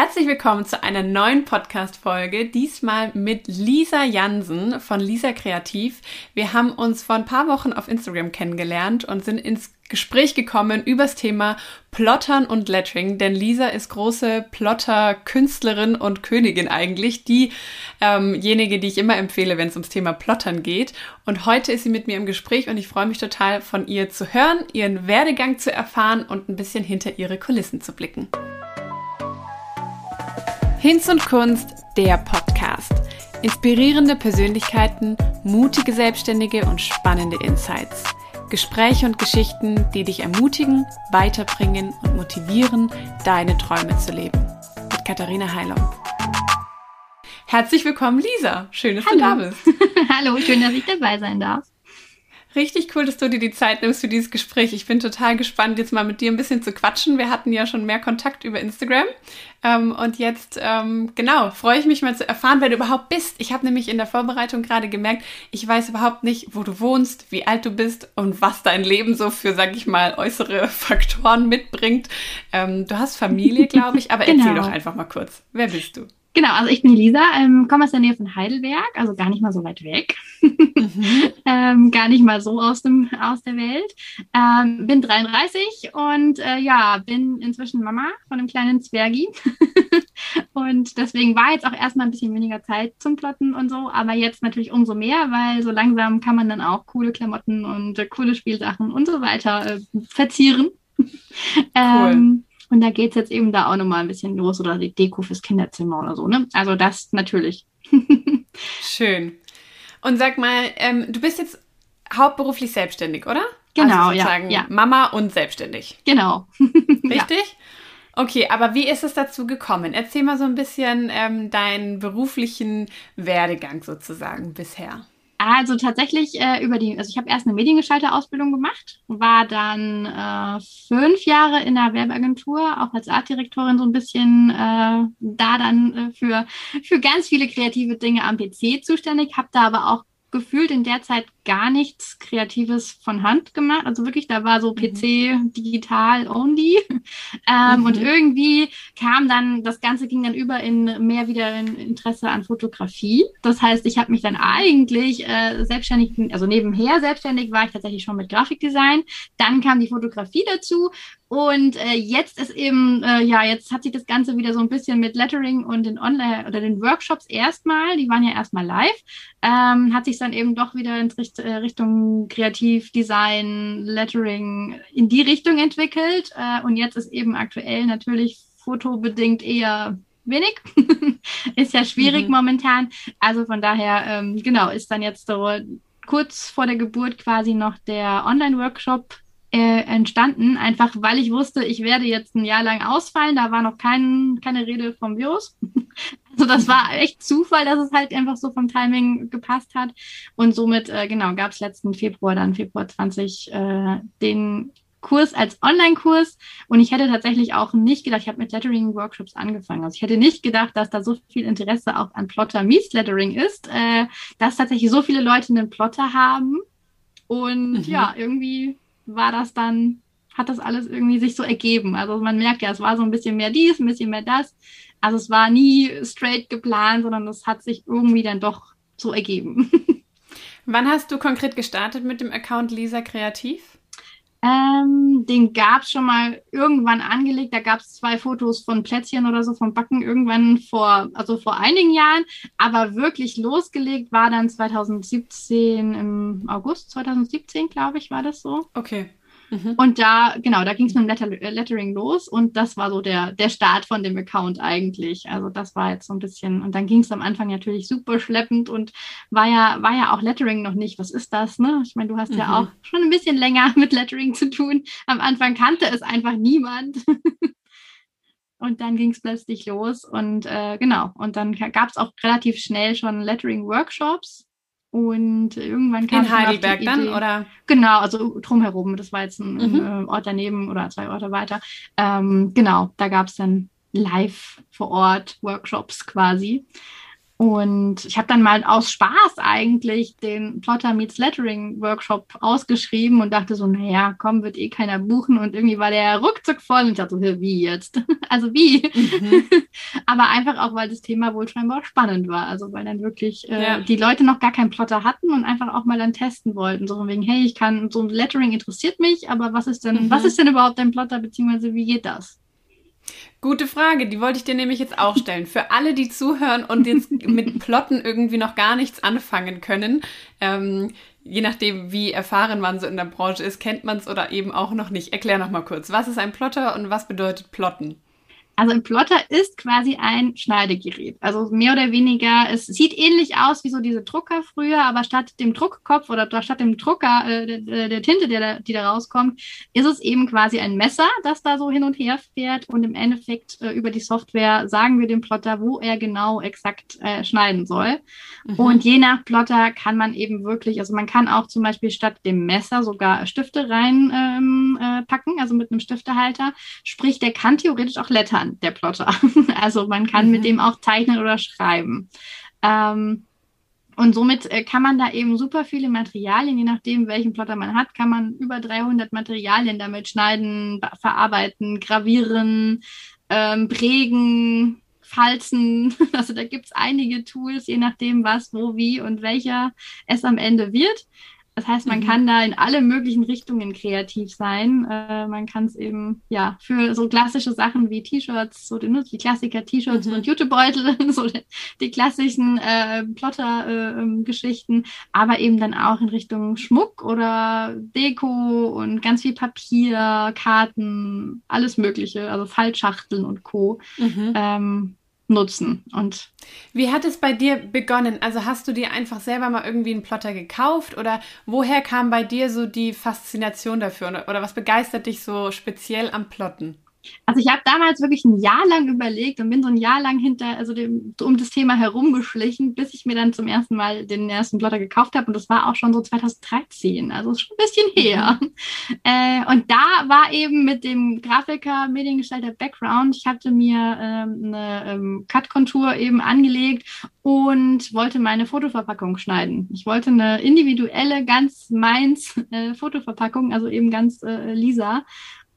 Herzlich willkommen zu einer neuen Podcast-Folge, diesmal mit Lisa Jansen von Lisa Kreativ. Wir haben uns vor ein paar Wochen auf Instagram kennengelernt und sind ins Gespräch gekommen übers Thema Plottern und Lettering, denn Lisa ist große Plotter-Künstlerin und Königin eigentlich, diejenige, ähm die ich immer empfehle, wenn es ums Thema Plottern geht. Und heute ist sie mit mir im Gespräch und ich freue mich total von ihr zu hören, ihren Werdegang zu erfahren und ein bisschen hinter ihre Kulissen zu blicken. Hinz und Kunst, der Podcast. Inspirierende Persönlichkeiten, mutige Selbstständige und spannende Insights. Gespräche und Geschichten, die dich ermutigen, weiterbringen und motivieren, deine Träume zu leben. Mit Katharina Heilung. Herzlich willkommen, Lisa. Schön, dass Hallo. du da bist. Hallo, schön, dass ich dabei sein darf. Richtig cool, dass du dir die Zeit nimmst für dieses Gespräch. Ich bin total gespannt, jetzt mal mit dir ein bisschen zu quatschen. Wir hatten ja schon mehr Kontakt über Instagram. Ähm, und jetzt, ähm, genau, freue ich mich mal zu erfahren, wer du überhaupt bist. Ich habe nämlich in der Vorbereitung gerade gemerkt, ich weiß überhaupt nicht, wo du wohnst, wie alt du bist und was dein Leben so für, sag ich mal, äußere Faktoren mitbringt. Ähm, du hast Familie, glaube ich, aber genau. erzähl doch einfach mal kurz. Wer bist du? Genau, also ich bin Lisa, ähm, komme aus der Nähe von Heidelberg, also gar nicht mal so weit weg. Mhm. ähm, gar nicht mal so aus, dem, aus der Welt. Ähm, bin 33 und äh, ja, bin inzwischen Mama von einem kleinen Zwergi. und deswegen war jetzt auch erstmal ein bisschen weniger Zeit zum Plotten und so, aber jetzt natürlich umso mehr, weil so langsam kann man dann auch coole Klamotten und äh, coole Spielsachen und so weiter äh, verzieren. Cool. Ähm, und da geht es jetzt eben da auch nochmal ein bisschen los oder die Deko fürs Kinderzimmer oder so, ne? Also das natürlich. Schön. Und sag mal, ähm, du bist jetzt hauptberuflich selbstständig, oder? Genau, also sozusagen ja, ja. Mama und selbstständig. Genau. Richtig? Ja. Okay, aber wie ist es dazu gekommen? Erzähl mal so ein bisschen ähm, deinen beruflichen Werdegang sozusagen bisher. Also tatsächlich äh, über die, also ich habe erst eine Mediengestalter-Ausbildung gemacht, war dann äh, fünf Jahre in der Werbeagentur, auch als Artdirektorin so ein bisschen äh, da dann äh, für, für ganz viele kreative Dinge am PC zuständig, habe da aber auch gefühlt in der Zeit gar nichts Kreatives von Hand gemacht. Also wirklich, da war so PC mhm. digital only. ähm, mhm. Und irgendwie kam dann, das Ganze ging dann über in mehr wieder in Interesse an Fotografie. Das heißt, ich habe mich dann eigentlich äh, selbstständig, also nebenher selbstständig war ich tatsächlich schon mit Grafikdesign. Dann kam die Fotografie dazu und äh, jetzt ist eben, äh, ja, jetzt hat sich das Ganze wieder so ein bisschen mit Lettering und den Online oder den Workshops erstmal, die waren ja erstmal live, ähm, hat sich dann eben doch wieder in Äh, Richtung Kreativdesign, Lettering in die Richtung entwickelt. Äh, und jetzt ist eben aktuell natürlich fotobedingt eher wenig. ist ja schwierig mhm. momentan. Also von daher, ähm, genau, ist dann jetzt so kurz vor der Geburt quasi noch der Online-Workshop äh, entstanden, einfach weil ich wusste, ich werde jetzt ein Jahr lang ausfallen. Da war noch kein, keine Rede vom Virus. also das war echt Zufall, dass es halt einfach so vom Timing gepasst hat. Und somit, äh, genau, gab es letzten Februar, dann Februar 20, äh, den Kurs als Online-Kurs. Und ich hätte tatsächlich auch nicht gedacht, ich habe mit Lettering-Workshops angefangen. Also ich hätte nicht gedacht, dass da so viel Interesse auch an Plotter meets Lettering ist, äh, dass tatsächlich so viele Leute einen Plotter haben. Und mhm. ja, irgendwie war das dann, hat das alles irgendwie sich so ergeben. Also man merkt ja, es war so ein bisschen mehr dies, ein bisschen mehr das. Also es war nie straight geplant, sondern es hat sich irgendwie dann doch so ergeben. Wann hast du konkret gestartet mit dem Account Lisa Kreativ? Ähm, den gab es schon mal irgendwann angelegt. Da gab es zwei Fotos von Plätzchen oder so vom Backen irgendwann vor, also vor einigen Jahren. Aber wirklich losgelegt war dann 2017, im August 2017, glaube ich, war das so. Okay. Mhm. Und da, genau, da ging es mit dem Letter äh, Lettering los und das war so der, der Start von dem Account eigentlich. Also das war jetzt so ein bisschen, und dann ging es am Anfang natürlich super schleppend und war ja, war ja auch Lettering noch nicht. Was ist das, ne? Ich meine, du hast mhm. ja auch schon ein bisschen länger mit Lettering zu tun. Am Anfang kannte es einfach niemand. Und dann ging es plötzlich los und äh, genau, und dann gab es auch relativ schnell schon Lettering-Workshops und irgendwann kam In Heidelberg dann, oder? Genau, also drumherum. Das war jetzt ein, mhm. ein Ort daneben oder zwei Orte weiter. Ähm, genau, da gab es dann live vor Ort Workshops quasi. Und ich habe dann mal aus Spaß eigentlich den Plotter Meets Lettering Workshop ausgeschrieben und dachte so, naja, komm, wird eh keiner buchen. Und irgendwie war der ruckzuck voll und ich dachte so, wie jetzt? also wie? Mhm. aber einfach auch, weil das Thema wohl scheinbar spannend war. Also weil dann wirklich äh, ja. die Leute noch gar keinen Plotter hatten und einfach auch mal dann testen wollten. So von wegen, hey, ich kann, so ein Lettering interessiert mich, aber was ist denn, mhm. was ist denn überhaupt ein Plotter, beziehungsweise wie geht das? Gute Frage, die wollte ich dir nämlich jetzt auch stellen. Für alle, die zuhören und jetzt mit Plotten irgendwie noch gar nichts anfangen können, ähm, je nachdem, wie erfahren man so in der Branche ist, kennt man es oder eben auch noch nicht. Erklär noch mal kurz, was ist ein Plotter und was bedeutet Plotten? Also ein Plotter ist quasi ein Schneidegerät. Also mehr oder weniger, es sieht ähnlich aus wie so diese Drucker früher, aber statt dem Druckkopf oder statt dem Drucker, äh, der, der, Tinte, der, die da rauskommt, ist es eben quasi ein Messer, das da so hin und her fährt und im Endeffekt äh, über die Software sagen wir dem Plotter, wo er genau exakt äh, schneiden soll. Mhm. Und je nach Plotter kann man eben wirklich, also man kann auch zum Beispiel statt dem Messer sogar Stifte reinpacken, ähm, äh, packen, also mit einem Stiftehalter. Sprich, der kann theoretisch auch lettern kann, der Plotter. also man kann mhm. mit dem auch zeichnen oder schreiben. Ähm, und somit äh, kann man da eben super viele Materialien, je nachdem, welchen Plotter man hat, kann man über 300 Materialien damit schneiden, verarbeiten, gravieren, ähm, prägen, falzen. Also da gibt es einige Tools, je nachdem, was, wo, wie und welcher es am Ende wird. Das heißt, man mhm. kann da in alle möglichen Richtungen kreativ sein. Äh, man kann es eben, ja, für so klassische Sachen wie T-Shirts, so die, ne, die Klassiker-T-Shirts mhm. und Jutebeutel, so die, die klassischen äh, Plotter-Geschichten, äh, ähm, aber eben dann auch in Richtung Schmuck oder Deko und ganz viel Papier, Karten, alles Mögliche, also Fallschachteln und Co. Mhm. Ähm, nutzen. Und wie hat es bei dir begonnen? Also hast du dir einfach selber mal irgendwie einen Plotter gekauft oder woher kam bei dir so die Faszination dafür oder, was begeistert dich so speziell am Plotten? Also ich habe damals wirklich ein Jahr lang überlegt und bin so ein Jahr lang hinter, also dem, um das Thema herumgeschlichen, bis ich mir dann zum ersten Mal den ersten Plotter gekauft habe. Und das war auch schon so 2013, also schon ein bisschen mhm. her. Mhm. Äh, und da war eben mit dem Grafiker, Mediengestalter Background, ich hatte mir ähm, eine ähm, Cut-Kontur eben angelegt und wollte meine Fotoverpackung schneiden. Ich wollte eine individuelle, ganz meins äh, Fotoverpackung, also eben ganz äh, lisa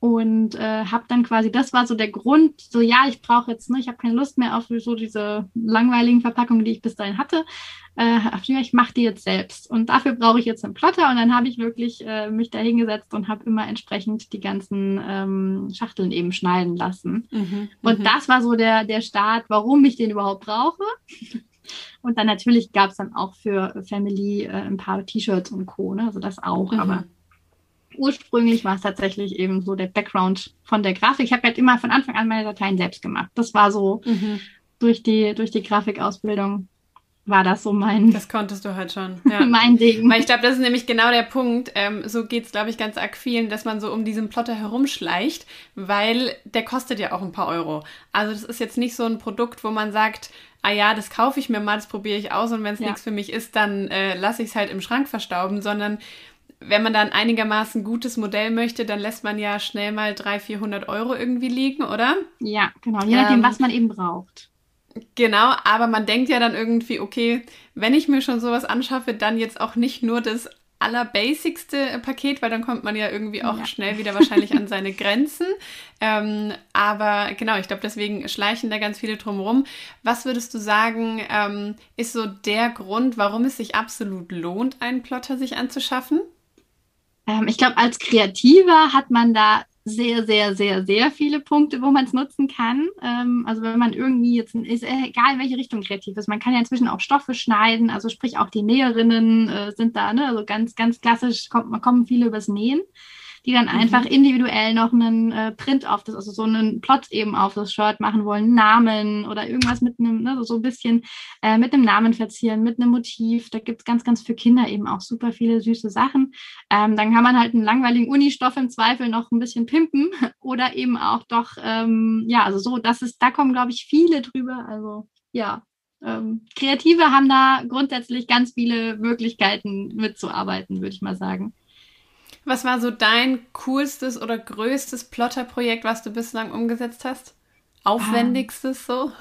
und äh, habe dann quasi, das war so der Grund, so ja, ich brauche jetzt, ne, ich habe keine Lust mehr auf so diese langweiligen Verpackungen, die ich bis dahin hatte. Äh, ich mache die jetzt selbst und dafür brauche ich jetzt einen Plotter und dann habe ich wirklich äh, mich da hingesetzt und habe immer entsprechend die ganzen ähm, Schachteln eben schneiden lassen. Mhm, und mhm. das war so der, der Start, warum ich den überhaupt brauche. Und dann natürlich gab es dann auch für Family äh, ein paar T-Shirts und Co. Ne? Also das auch, mhm. aber ursprünglich war es tatsächlich eben so der Background von der Grafik. Ich habe halt immer von Anfang an meine Dateien selbst gemacht. Das war so mhm. durch die, durch die Grafikausbildung war das so mein. Das konntest du halt schon. Ja. mein Ding. Weil ich glaube, das ist nämlich genau der Punkt. Ähm, so geht es, glaube ich, ganz arg vielen, dass man so um diesen Plotter herumschleicht, weil der kostet ja auch ein paar Euro. Also das ist jetzt nicht so ein Produkt, wo man sagt, ah ja, das kaufe ich mir mal, das probiere ich aus und wenn es ja. nichts für mich ist, dann äh, lasse ich es halt im Schrank verstauben, sondern wenn man dann einigermaßen gutes Modell möchte, dann lässt man ja schnell mal 300, 400 Euro irgendwie liegen, oder? Ja, genau. Je nachdem, ähm, was man eben braucht. Genau, aber man denkt ja dann irgendwie, okay, wenn ich mir schon sowas anschaffe, dann jetzt auch nicht nur das allerbasicste Paket, weil dann kommt man ja irgendwie auch ja. schnell wieder wahrscheinlich an seine Grenzen. Ähm, aber genau, ich glaube, deswegen schleichen da ganz viele drumherum. Was würdest du sagen, ähm, ist so der Grund, warum es sich absolut lohnt, einen Plotter sich anzuschaffen? Ähm, ich glaube, als Kreativer hat man da sehr, sehr, sehr, sehr viele Punkte, wo man es nutzen kann. Ähm, also wenn man irgendwie jetzt, ist egal in welche Richtung kreativ ist, man kann ja inzwischen auch Stoffe schneiden, also sprich auch die Näherinnen äh, sind da, ne? also ganz, ganz klassisch kommt, kommen viele übers Nähen die dann mhm. einfach individuell noch einen äh, Print auf das, also so einen Plot eben auf das Shirt machen wollen, Namen oder irgendwas mit einem, ne, so ein bisschen äh, mit einem Namen verzieren, mit einem Motiv. Da gibt es ganz, ganz für Kinder eben auch super viele süße Sachen. Ähm, dann kann man halt einen langweiligen Unistoff im Zweifel noch ein bisschen pimpen oder eben auch doch, ähm, ja, also so, das ist, da kommen, glaube ich, viele drüber. Also ja, ähm, Kreative haben da grundsätzlich ganz viele Möglichkeiten mitzuarbeiten, würde ich mal sagen. Was war so dein coolstes oder größtes Plotterprojekt, was du bislang umgesetzt hast? Aufwendigstes so?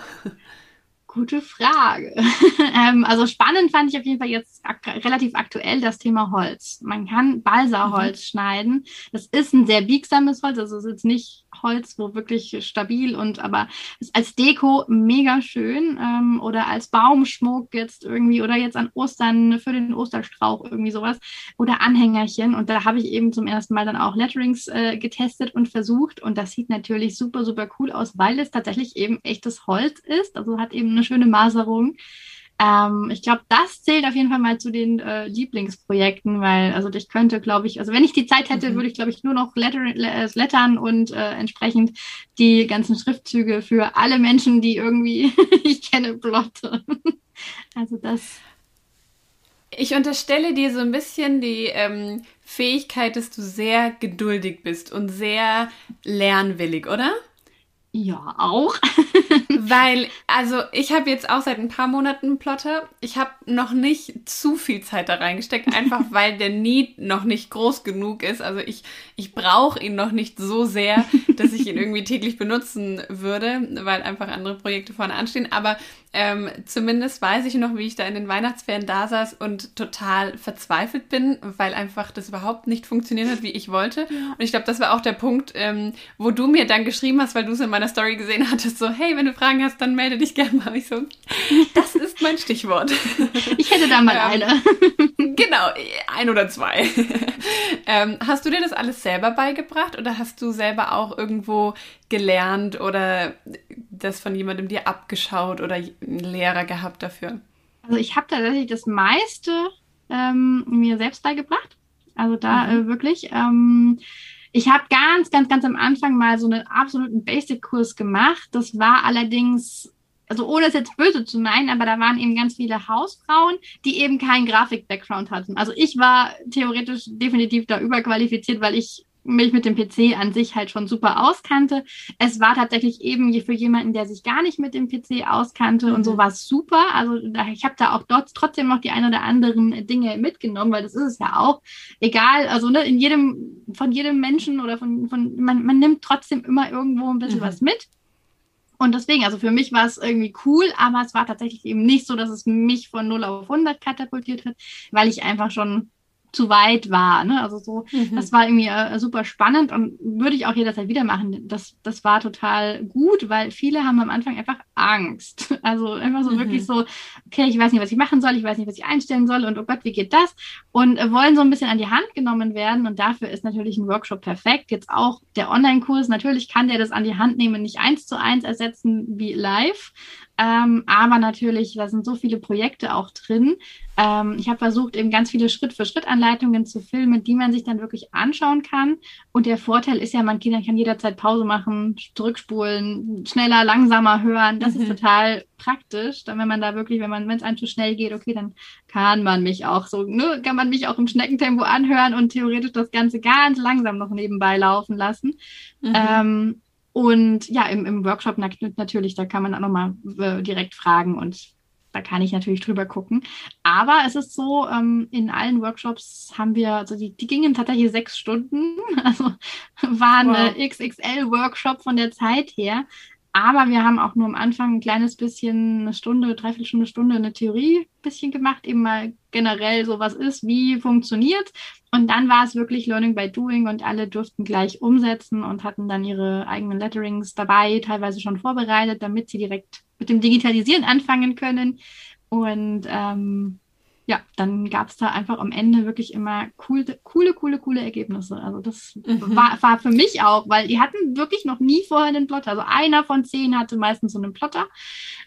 Gute Frage. ähm, also spannend fand ich auf jeden Fall jetzt ak relativ aktuell das Thema Holz. Man kann Balsaholz mhm. schneiden. Das ist ein sehr biegsames Holz, also es ist jetzt nicht Holz, wo wirklich stabil und aber als Deko mega schön ähm, oder als Baumschmuck jetzt irgendwie oder jetzt an Ostern für den Osterstrauch irgendwie sowas oder Anhängerchen. Und da habe ich eben zum ersten Mal dann auch Letterings äh, getestet und versucht. Und das sieht natürlich super, super cool aus, weil es tatsächlich eben echtes Holz ist, also hat eben eine schöne Maserung. Ähm, ich glaube, das zählt auf jeden Fall mal zu den äh, Lieblingsprojekten, weil also ich könnte, glaube ich, also wenn ich die Zeit hätte, mhm. würde ich, glaube ich, nur noch Letter, äh, lettern und äh, entsprechend die ganzen Schriftzüge für alle Menschen, die irgendwie ich kenne, plotte. also das. Ich unterstelle dir so ein bisschen die ähm, Fähigkeit, dass du sehr geduldig bist und sehr lernwillig, oder? Ja, auch. Weil, also ich habe jetzt auch seit ein paar Monaten einen Plotter. Ich habe noch nicht zu viel Zeit da reingesteckt, einfach weil der Need noch nicht groß genug ist. Also ich, ich brauche ihn noch nicht so sehr, dass ich ihn irgendwie täglich benutzen würde, weil einfach andere Projekte vorne anstehen. Aber ähm, zumindest weiß ich noch, wie ich da in den Weihnachtsferien da saß und total verzweifelt bin, weil einfach das überhaupt nicht funktioniert hat, wie ich wollte. Und ich glaube, das war auch der Punkt, ähm, wo du mir dann geschrieben hast, weil du es in meiner Story gesehen hattest, so, hey, wenn du Fragen hast, dann melde dich gerne mal. Ich so, das ist mein Stichwort. Ich hätte da mal ähm, eine. genau, ein oder zwei. ähm, hast du dir das alles selber beigebracht oder hast du selber auch irgendwo gelernt oder das von jemandem dir abgeschaut oder einen Lehrer gehabt dafür? Also ich habe tatsächlich das meiste ähm, mir selbst beigebracht. Also da mhm. äh, wirklich. Ähm, ich habe ganz, ganz, ganz am Anfang mal so einen absoluten Basic-Kurs gemacht. Das war allerdings, also ohne es jetzt böse zu meinen, aber da waren eben ganz viele Hausfrauen, die eben keinen Grafik-Background hatten. Also ich war theoretisch definitiv da überqualifiziert, weil ich mich mit dem PC an sich halt schon super auskannte. Es war tatsächlich eben für jemanden, der sich gar nicht mit dem PC auskannte mhm. und so mhm. war es super. Also ich habe da auch dort trotzdem noch die ein oder anderen Dinge mitgenommen, weil das ist es ja auch. Egal, also ne, in jedem, von jedem Menschen oder von, von man, man nimmt trotzdem immer irgendwo ein bisschen mhm. was mit. Und deswegen, also für mich war es irgendwie cool, aber es war tatsächlich eben nicht so, dass es mich von 0 auf 100 katapultiert hat, weil ich einfach schon zu weit war. Ne? Also so, mhm. das war irgendwie äh, super spannend und würde ich auch jederzeit wieder machen. Das, das war total gut, weil viele haben am Anfang einfach Angst. Also einfach so mhm. wirklich so, okay, ich weiß nicht, was ich machen soll, ich weiß nicht, was ich einstellen soll und oh Gott, wie geht das? Und äh, wollen so ein bisschen an die Hand genommen werden und dafür ist natürlich ein Workshop perfekt. Jetzt auch der Online-Kurs, natürlich kann der das an die Hand nehmen, nicht eins zu eins ersetzen wie live, ähm, aber natürlich, da sind so viele Projekte auch drin. Ähm, ich habe versucht, eben ganz viele Schritt-für-Schritt-Anleitungen zu filmen, die man sich dann wirklich anschauen kann. Und der Vorteil ist ja, man kann, kann jederzeit Pause machen, zurückspulen, schneller, langsamer hören. Das mhm. ist total praktisch. Dann, wenn man da wirklich, wenn man, wenn es einem zu schnell geht, okay, dann kann man mich auch so, ne, kann man mich auch im Schneckentempo anhören und theoretisch das Ganze ganz langsam noch nebenbei laufen lassen. Mhm. Ähm, und ja, im, im Workshop natürlich, da kann man auch nochmal äh, direkt fragen und da kann ich natürlich drüber gucken. Aber es ist so, ähm, in allen Workshops haben wir, also die, die gingen tatsächlich sechs Stunden, also war eine wow. XXL-Workshop von der Zeit her. Aber wir haben auch nur am Anfang ein kleines bisschen, eine Stunde, dreiviertel Stunde, eine Theorie bisschen gemacht, eben mal generell so was ist, wie funktioniert. Und dann war es wirklich Learning by Doing und alle durften gleich umsetzen und hatten dann ihre eigenen Letterings dabei, teilweise schon vorbereitet, damit sie direkt mit dem Digitalisieren anfangen können. Und ähm, ja, dann gab es da einfach am Ende wirklich immer coole, coole, coole, coole Ergebnisse. Also das mhm. war, war für mich auch, weil die hatten wirklich noch nie vorher einen Plotter. Also einer von zehn hatte meistens so einen Plotter,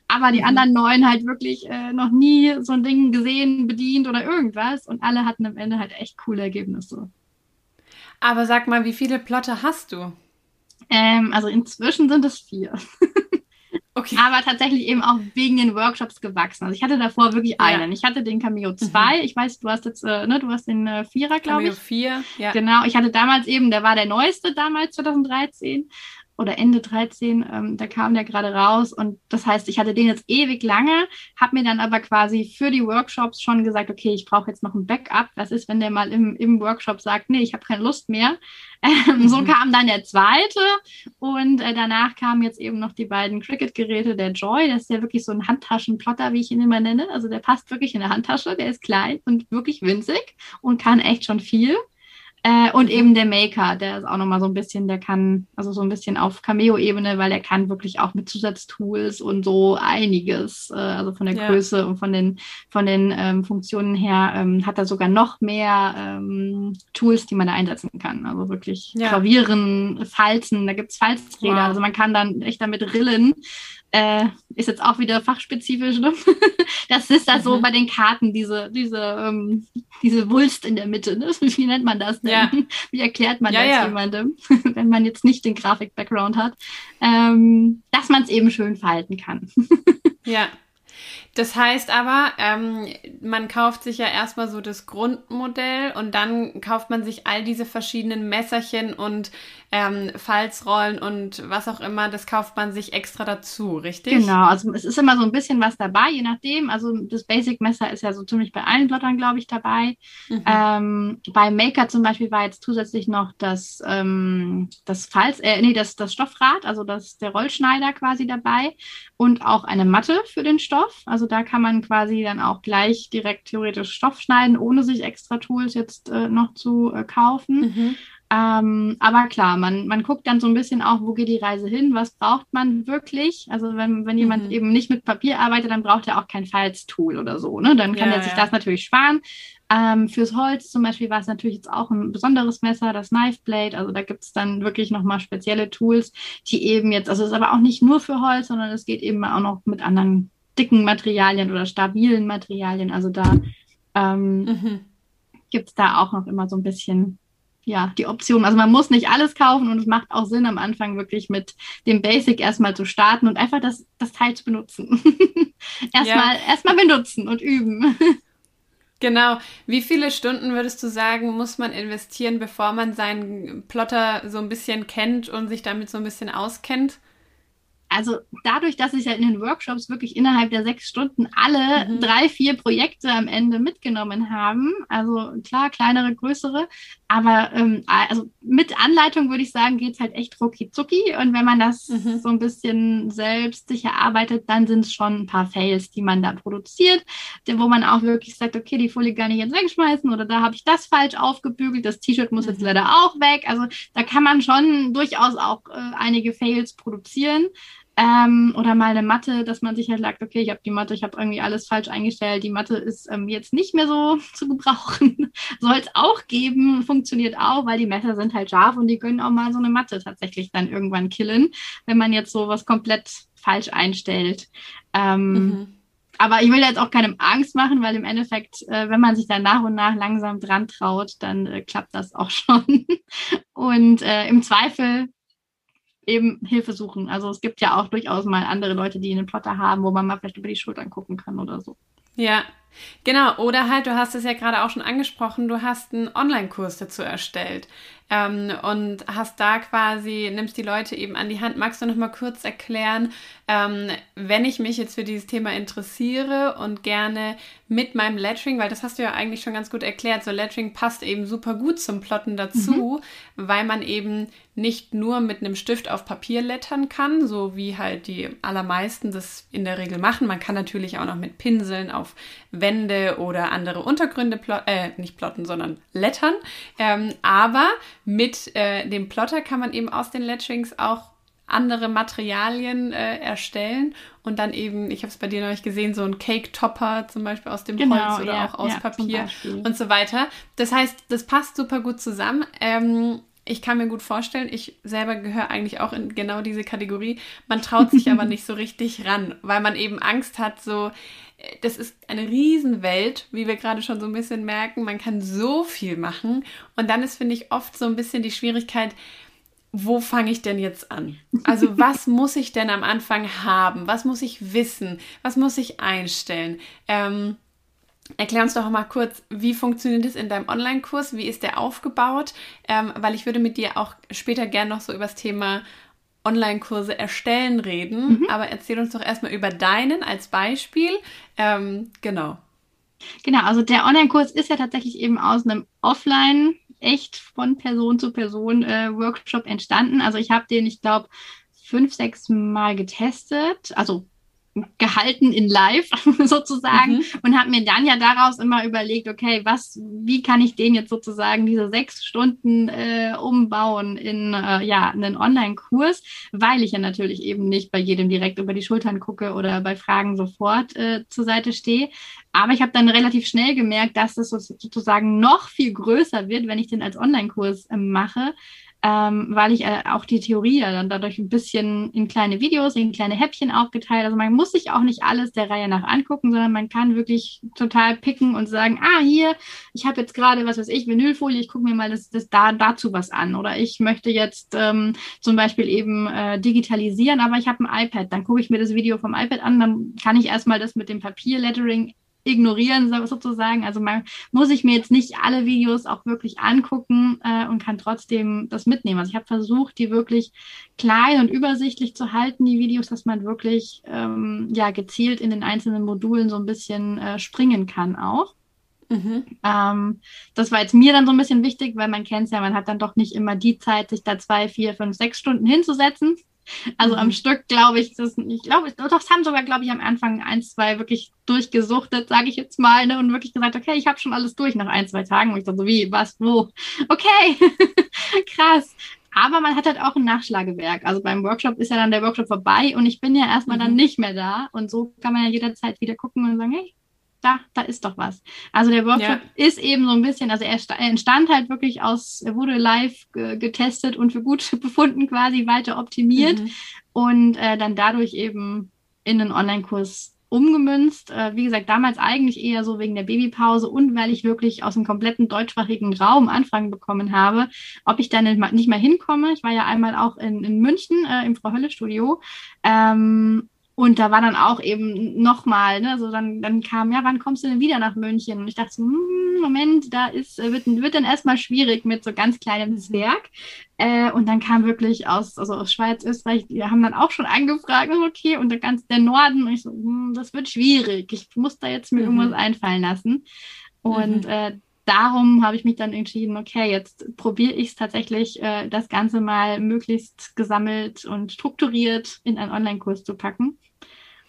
aber die mhm. anderen neun halt wirklich äh, noch nie so ein Ding gesehen, bedient oder irgendwas. Und alle hatten am Ende halt echt coole Ergebnisse. Aber sag mal, wie viele Plotter hast du? Ähm, also inzwischen sind es vier. Okay. Aber tatsächlich eben auch wegen den Workshops gewachsen. Also ich hatte davor wirklich ja. einen. Ich hatte den Cameo 2. Mhm. Ich weiß, du hast jetzt, äh, ne, du hast den äh, Vierer, glaube ich. Cameo 4, ja. Genau. Ich hatte damals eben, der war der neueste damals, 2013 oder Ende 13, ähm, da kam der gerade raus und das heißt, ich hatte den jetzt ewig lange, habe mir dann aber quasi für die Workshops schon gesagt, okay, ich brauche jetzt noch ein Backup. Was ist, wenn der mal im, im Workshop sagt, nee, ich habe keine Lust mehr. Ähm, mhm. So kam dann der zweite und äh, danach kamen jetzt eben noch die beiden Cricket-Geräte, der Joy, das ist ja wirklich so ein Handtaschenplotter, wie ich ihn immer nenne. Also der passt wirklich in eine Handtasche, der ist klein und wirklich winzig und kann echt schon viel. Äh, und eben der Maker, der ist auch nochmal so ein bisschen, der kann, also so ein bisschen auf Cameo-Ebene, weil er kann wirklich auch mit Zusatztools und so einiges, äh, also von der ja. Größe und von den, von den ähm, Funktionen her, ähm, hat er sogar noch mehr ähm, Tools, die man da einsetzen kann. Also wirklich ja. gravieren, falzen, da gibt's Falzräder, wow. also man kann dann echt damit rillen äh, ist jetzt auch wieder fachspezifisch, ne? Das ist da mhm. so bei den Karten, diese, diese, ähm, diese Wulst in der Mitte, ne? Wie nennt man das denn? Ja. Wie erklärt man ja, das ja. jemandem, wenn man jetzt nicht den Grafik-Background hat? Ähm, dass man es eben schön verhalten kann. ja. Das heißt aber, ähm, man kauft sich ja erstmal so das Grundmodell und dann kauft man sich all diese verschiedenen Messerchen und ähm, Falzrollen und was auch immer, das kauft man sich extra dazu, richtig? Genau, also es ist immer so ein bisschen was dabei, je nachdem. Also das Basic-Messer ist ja so ziemlich bei allen Plottern, glaube ich, dabei. Mhm. Ähm, bei Maker zum Beispiel war jetzt zusätzlich noch das, ähm, das Falz, äh, nee, das, das Stoffrad, also das, der Rollschneider quasi dabei und auch eine Matte für den Stoff. Also da kann man quasi dann auch gleich direkt theoretisch Stoff schneiden, ohne sich extra Tools jetzt äh, noch zu äh, kaufen. Mhm. Ähm, aber klar, man, man guckt dann so ein bisschen auch, wo geht die Reise hin, was braucht man wirklich. Also wenn, wenn jemand mhm. eben nicht mit Papier arbeitet, dann braucht er auch kein Files-Tool oder so. Ne? Dann kann ja, er sich ja. das natürlich sparen. Ähm, fürs Holz zum Beispiel war es natürlich jetzt auch ein besonderes Messer, das Knife Blade. Also da gibt es dann wirklich nochmal spezielle Tools, die eben jetzt, also es ist aber auch nicht nur für Holz, sondern es geht eben auch noch mit anderen dicken Materialien oder stabilen Materialien. Also da ähm, mhm. gibt es da auch noch immer so ein bisschen ja, die Option. Also man muss nicht alles kaufen und es macht auch Sinn, am Anfang wirklich mit dem Basic erstmal zu starten und einfach das, das Teil zu benutzen. erstmal, ja. erstmal benutzen und üben. Genau. Wie viele Stunden würdest du sagen, muss man investieren, bevor man seinen Plotter so ein bisschen kennt und sich damit so ein bisschen auskennt? Also dadurch, dass ich ja in den Workshops wirklich innerhalb der sechs Stunden alle mhm. drei, vier Projekte am Ende mitgenommen haben, also klar, kleinere, größere, aber ähm, also mit Anleitung würde ich sagen, geht es halt echt rucki zucki und wenn man das mhm. so ein bisschen selbst sich erarbeitet, dann sind es schon ein paar Fails, die man da produziert, wo man auch wirklich sagt, okay, die Folie kann ich jetzt wegschmeißen oder da habe ich das falsch aufgebügelt, das T-Shirt muss mhm. jetzt leider auch weg, also da kann man schon durchaus auch äh, einige Fails produzieren. Ähm, oder mal eine Matte, dass man sich halt sagt, okay, ich habe die Matte, ich habe irgendwie alles falsch eingestellt, die Matte ist ähm, jetzt nicht mehr so zu gebrauchen. Soll es auch geben, funktioniert auch, weil die Messer sind halt scharf und die können auch mal so eine Matte tatsächlich dann irgendwann killen, wenn man jetzt so was komplett falsch einstellt. Ähm, mhm. Aber ich will jetzt auch keinem Angst machen, weil im Endeffekt, äh, wenn man sich dann nach und nach langsam dran traut, dann äh, klappt das auch schon. und äh, im Zweifel eben Hilfe suchen. Also es gibt ja auch durchaus mal andere Leute, die einen Plotter haben, wo man mal vielleicht über die Schultern gucken kann oder so. Ja, genau. Oder halt, du hast es ja gerade auch schon angesprochen, du hast einen Online-Kurs dazu erstellt ähm, und hast da quasi, nimmst die Leute eben an die Hand. Magst du noch mal kurz erklären, ähm, wenn ich mich jetzt für dieses Thema interessiere und gerne mit meinem Lettering, weil das hast du ja eigentlich schon ganz gut erklärt, so Lettering passt eben super gut zum Plotten dazu, mhm. weil man eben nicht nur mit einem Stift auf Papier lettern kann, so wie halt die allermeisten das in der Regel machen. Man kann natürlich auch noch mit Pinseln auf Wände oder andere Untergründe, plot äh, nicht plotten, sondern lettern. Ähm, aber mit äh, dem Plotter kann man eben aus den Letterings auch andere Materialien äh, erstellen und dann eben, ich habe es bei dir neulich gesehen, so ein Cake-Topper zum Beispiel aus dem genau, Holz oder ja, auch aus ja, Papier und so weiter. Das heißt, das passt super gut zusammen. Ähm, ich kann mir gut vorstellen, ich selber gehöre eigentlich auch in genau diese Kategorie. Man traut sich aber nicht so richtig ran, weil man eben Angst hat, so, das ist eine Riesenwelt, wie wir gerade schon so ein bisschen merken. Man kann so viel machen. Und dann ist, finde ich, oft so ein bisschen die Schwierigkeit, wo fange ich denn jetzt an? Also was muss ich denn am Anfang haben? Was muss ich wissen? Was muss ich einstellen? Ähm, Erklär uns doch mal kurz, wie funktioniert es in deinem Online-Kurs? Wie ist der aufgebaut? Ähm, weil ich würde mit dir auch später gerne noch so über das Thema Online-Kurse erstellen reden. Mhm. Aber erzähl uns doch erstmal über deinen als Beispiel. Ähm, genau. Genau, also der Online-Kurs ist ja tatsächlich eben aus einem Offline, echt von Person zu Person äh, Workshop entstanden. Also ich habe den, ich glaube, fünf, sechs Mal getestet. Also gehalten in live sozusagen mhm. und habe mir dann ja daraus immer überlegt, okay, was, wie kann ich den jetzt sozusagen diese sechs Stunden äh, umbauen in äh, ja einen Online-Kurs, weil ich ja natürlich eben nicht bei jedem direkt über die Schultern gucke oder bei Fragen sofort äh, zur Seite stehe. Aber ich habe dann relativ schnell gemerkt, dass es sozusagen noch viel größer wird, wenn ich den als Online-Kurs äh, mache, ähm, weil ich äh, auch die Theorie ja dann dadurch ein bisschen in kleine Videos, in kleine Häppchen aufgeteilt. Also man muss sich auch nicht alles der Reihe nach angucken, sondern man kann wirklich total picken und sagen, ah, hier, ich habe jetzt gerade, was weiß ich, Vinylfolie, ich gucke mir mal das, das da, dazu was an. Oder ich möchte jetzt ähm, zum Beispiel eben äh, digitalisieren, aber ich habe ein iPad. Dann gucke ich mir das Video vom iPad an, dann kann ich erstmal das mit dem Papierlettering ignorieren sozusagen. Also man muss ich mir jetzt nicht alle Videos auch wirklich angucken äh, und kann trotzdem das mitnehmen. Also ich habe versucht, die wirklich klein und übersichtlich zu halten, die Videos, dass man wirklich ähm, ja gezielt in den einzelnen Modulen so ein bisschen äh, springen kann auch. Mhm. Ähm, das war jetzt mir dann so ein bisschen wichtig, weil man kennt es ja, man hat dann doch nicht immer die Zeit, sich da zwei, vier, fünf, sechs Stunden hinzusetzen. Also mhm. am Stück glaube ich, das, ich glaube, das haben sogar, glaube ich, am Anfang ein, zwei wirklich durchgesuchtet, sage ich jetzt mal, ne, und wirklich gesagt, okay, ich habe schon alles durch nach ein, zwei Tagen. Und ich dachte so, wie, was, wo? Okay, krass. Aber man hat halt auch ein Nachschlagewerk. Also beim Workshop ist ja dann der Workshop vorbei und ich bin ja erstmal mhm. dann nicht mehr da. Und so kann man ja jederzeit wieder gucken und sagen, hey, da, da ist doch was. Also der Workshop ja. ist eben so ein bisschen, also er, entstand halt wirklich aus, er wurde live getestet und für gut befunden quasi weiter optimiert mhm. und äh, dann dadurch eben in einen Online-Kurs umgemünzt. Äh, wie gesagt, damals eigentlich eher so wegen der Babypause und weil ich wirklich aus dem kompletten deutschsprachigen Raum Anfragen bekommen habe, ob ich dann nicht mal hinkomme. Ich war ja einmal auch in, in München äh, im Frau Hölle Studio. Ähm, und da war dann auch eben nochmal, ne, so dann, dann kam, ja, wann kommst du denn wieder nach München? Und ich dachte so, hm, Moment, da ist, äh, wird, wird dann erstmal schwierig mit so ganz kleinem Zwerg. Äh, und dann kam wirklich aus, also aus Schweiz, Österreich, die haben dann auch schon angefragt, okay, und der ganz der Norden. Und ich so, hm, das wird schwierig. Ich muss da jetzt mir mhm. irgendwas einfallen lassen. Und mhm. äh, darum habe ich mich dann entschieden, okay, jetzt probiere ich es tatsächlich, äh, das Ganze mal möglichst gesammelt und strukturiert in einen Online-Kurs zu packen.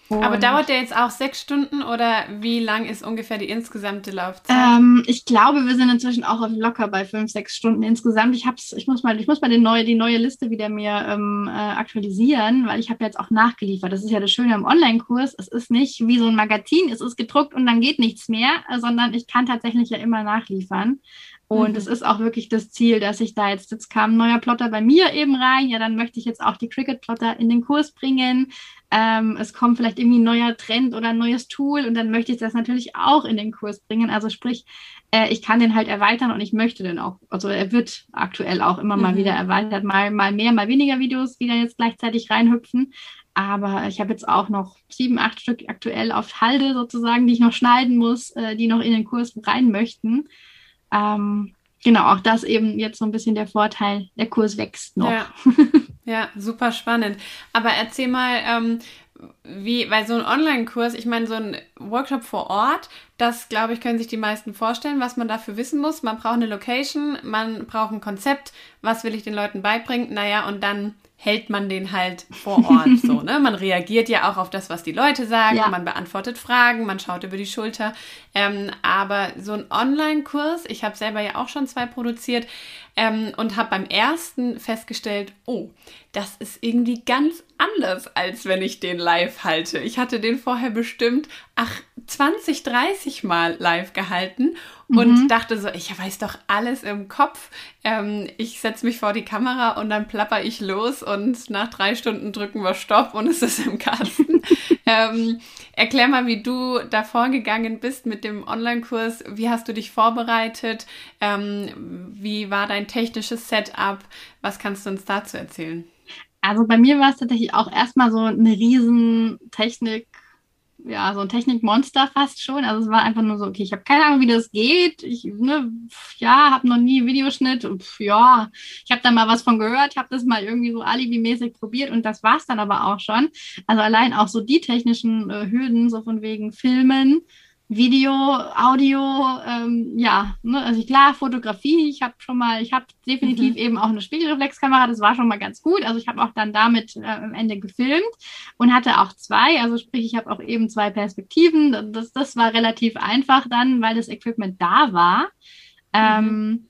Und Aber dauert der jetzt auch sechs Stunden oder wie lang ist ungefähr die insgesamte Laufzeit? Ähm, ich glaube, wir sind inzwischen auch locker bei fünf, sechs Stunden insgesamt. Ich hab's, ich muss mal, ich muss mal die neue, die neue Liste wieder mir ähm, äh, aktualisieren, weil ich habe jetzt auch nachgeliefert. Das ist ja das Schöne am Online-Kurs. Es ist nicht wie so ein Magazin, es ist gedruckt und dann geht nichts mehr, sondern ich kann tatsächlich ja immer nachliefern. Und mhm. es ist auch wirklich das Ziel, dass ich da jetzt, jetzt kam ein neuer Plotter bei mir eben rein, ja, dann möchte ich jetzt auch die Cricut-Plotter in den Kurs bringen. Ähm, es kommt vielleicht irgendwie ein neuer Trend oder ein neues Tool und dann möchte ich das natürlich auch in den Kurs bringen. Also sprich, äh, ich kann den halt erweitern und ich möchte den auch, also er wird aktuell auch immer mhm. mal wieder erweitert, mal, mal mehr, mal weniger Videos, die dann jetzt gleichzeitig reinhüpfen. Aber ich habe jetzt auch noch sieben, acht Stück aktuell auf Halde sozusagen, die ich noch schneiden muss, äh, die noch in den Kurs rein möchten. Ähm, genau, auch das eben jetzt so ein bisschen der Vorteil, der Kurs wächst noch. Ja, ja super spannend. Aber erzähl mal, ähm, wie, weil so ein Online-Kurs, ich meine, so ein Workshop vor Ort, das glaube ich, können sich die meisten vorstellen, was man dafür wissen muss. Man braucht eine Location, man braucht ein Konzept, was will ich den Leuten beibringen, naja, und dann hält man den halt vor Ort so, ne? Man reagiert ja auch auf das, was die Leute sagen, ja. man beantwortet Fragen, man schaut über die Schulter. Ähm, aber so ein Online-Kurs, ich habe selber ja auch schon zwei produziert ähm, und habe beim ersten festgestellt, oh, das ist irgendwie ganz anders, als wenn ich den live halte. Ich hatte den vorher bestimmt, ach, 20, 30 Mal live gehalten und mhm. dachte so, ich weiß doch alles im Kopf. Ähm, ich setze mich vor die Kamera und dann plapper ich los und nach drei Stunden drücken wir Stopp und es ist im Kasten. ähm, erklär mal, wie du da vorgegangen bist mit dem Online-Kurs. Wie hast du dich vorbereitet? Ähm, wie war dein technisches Setup? Was kannst du uns dazu erzählen? Also bei mir war es tatsächlich auch erstmal so eine riesen Technik, ja, so ein Technikmonster fast schon. Also es war einfach nur so, okay, ich habe keine Ahnung, wie das geht. Ich, ne, ja, habe noch nie Videoschnitt. Pf, ja, ich habe da mal was von gehört, habe das mal irgendwie so alibi-mäßig probiert und das war es dann aber auch schon. Also allein auch so die technischen äh, Hürden, so von wegen Filmen, Video, Audio, ähm, ja, ne, also klar, Fotografie, ich habe schon mal, ich habe definitiv mhm. eben auch eine Spiegelreflexkamera, das war schon mal ganz gut. Also ich habe auch dann damit äh, am Ende gefilmt und hatte auch zwei, also sprich, ich habe auch eben zwei Perspektiven. Das, das war relativ einfach dann, weil das Equipment da war. Mhm. Ähm,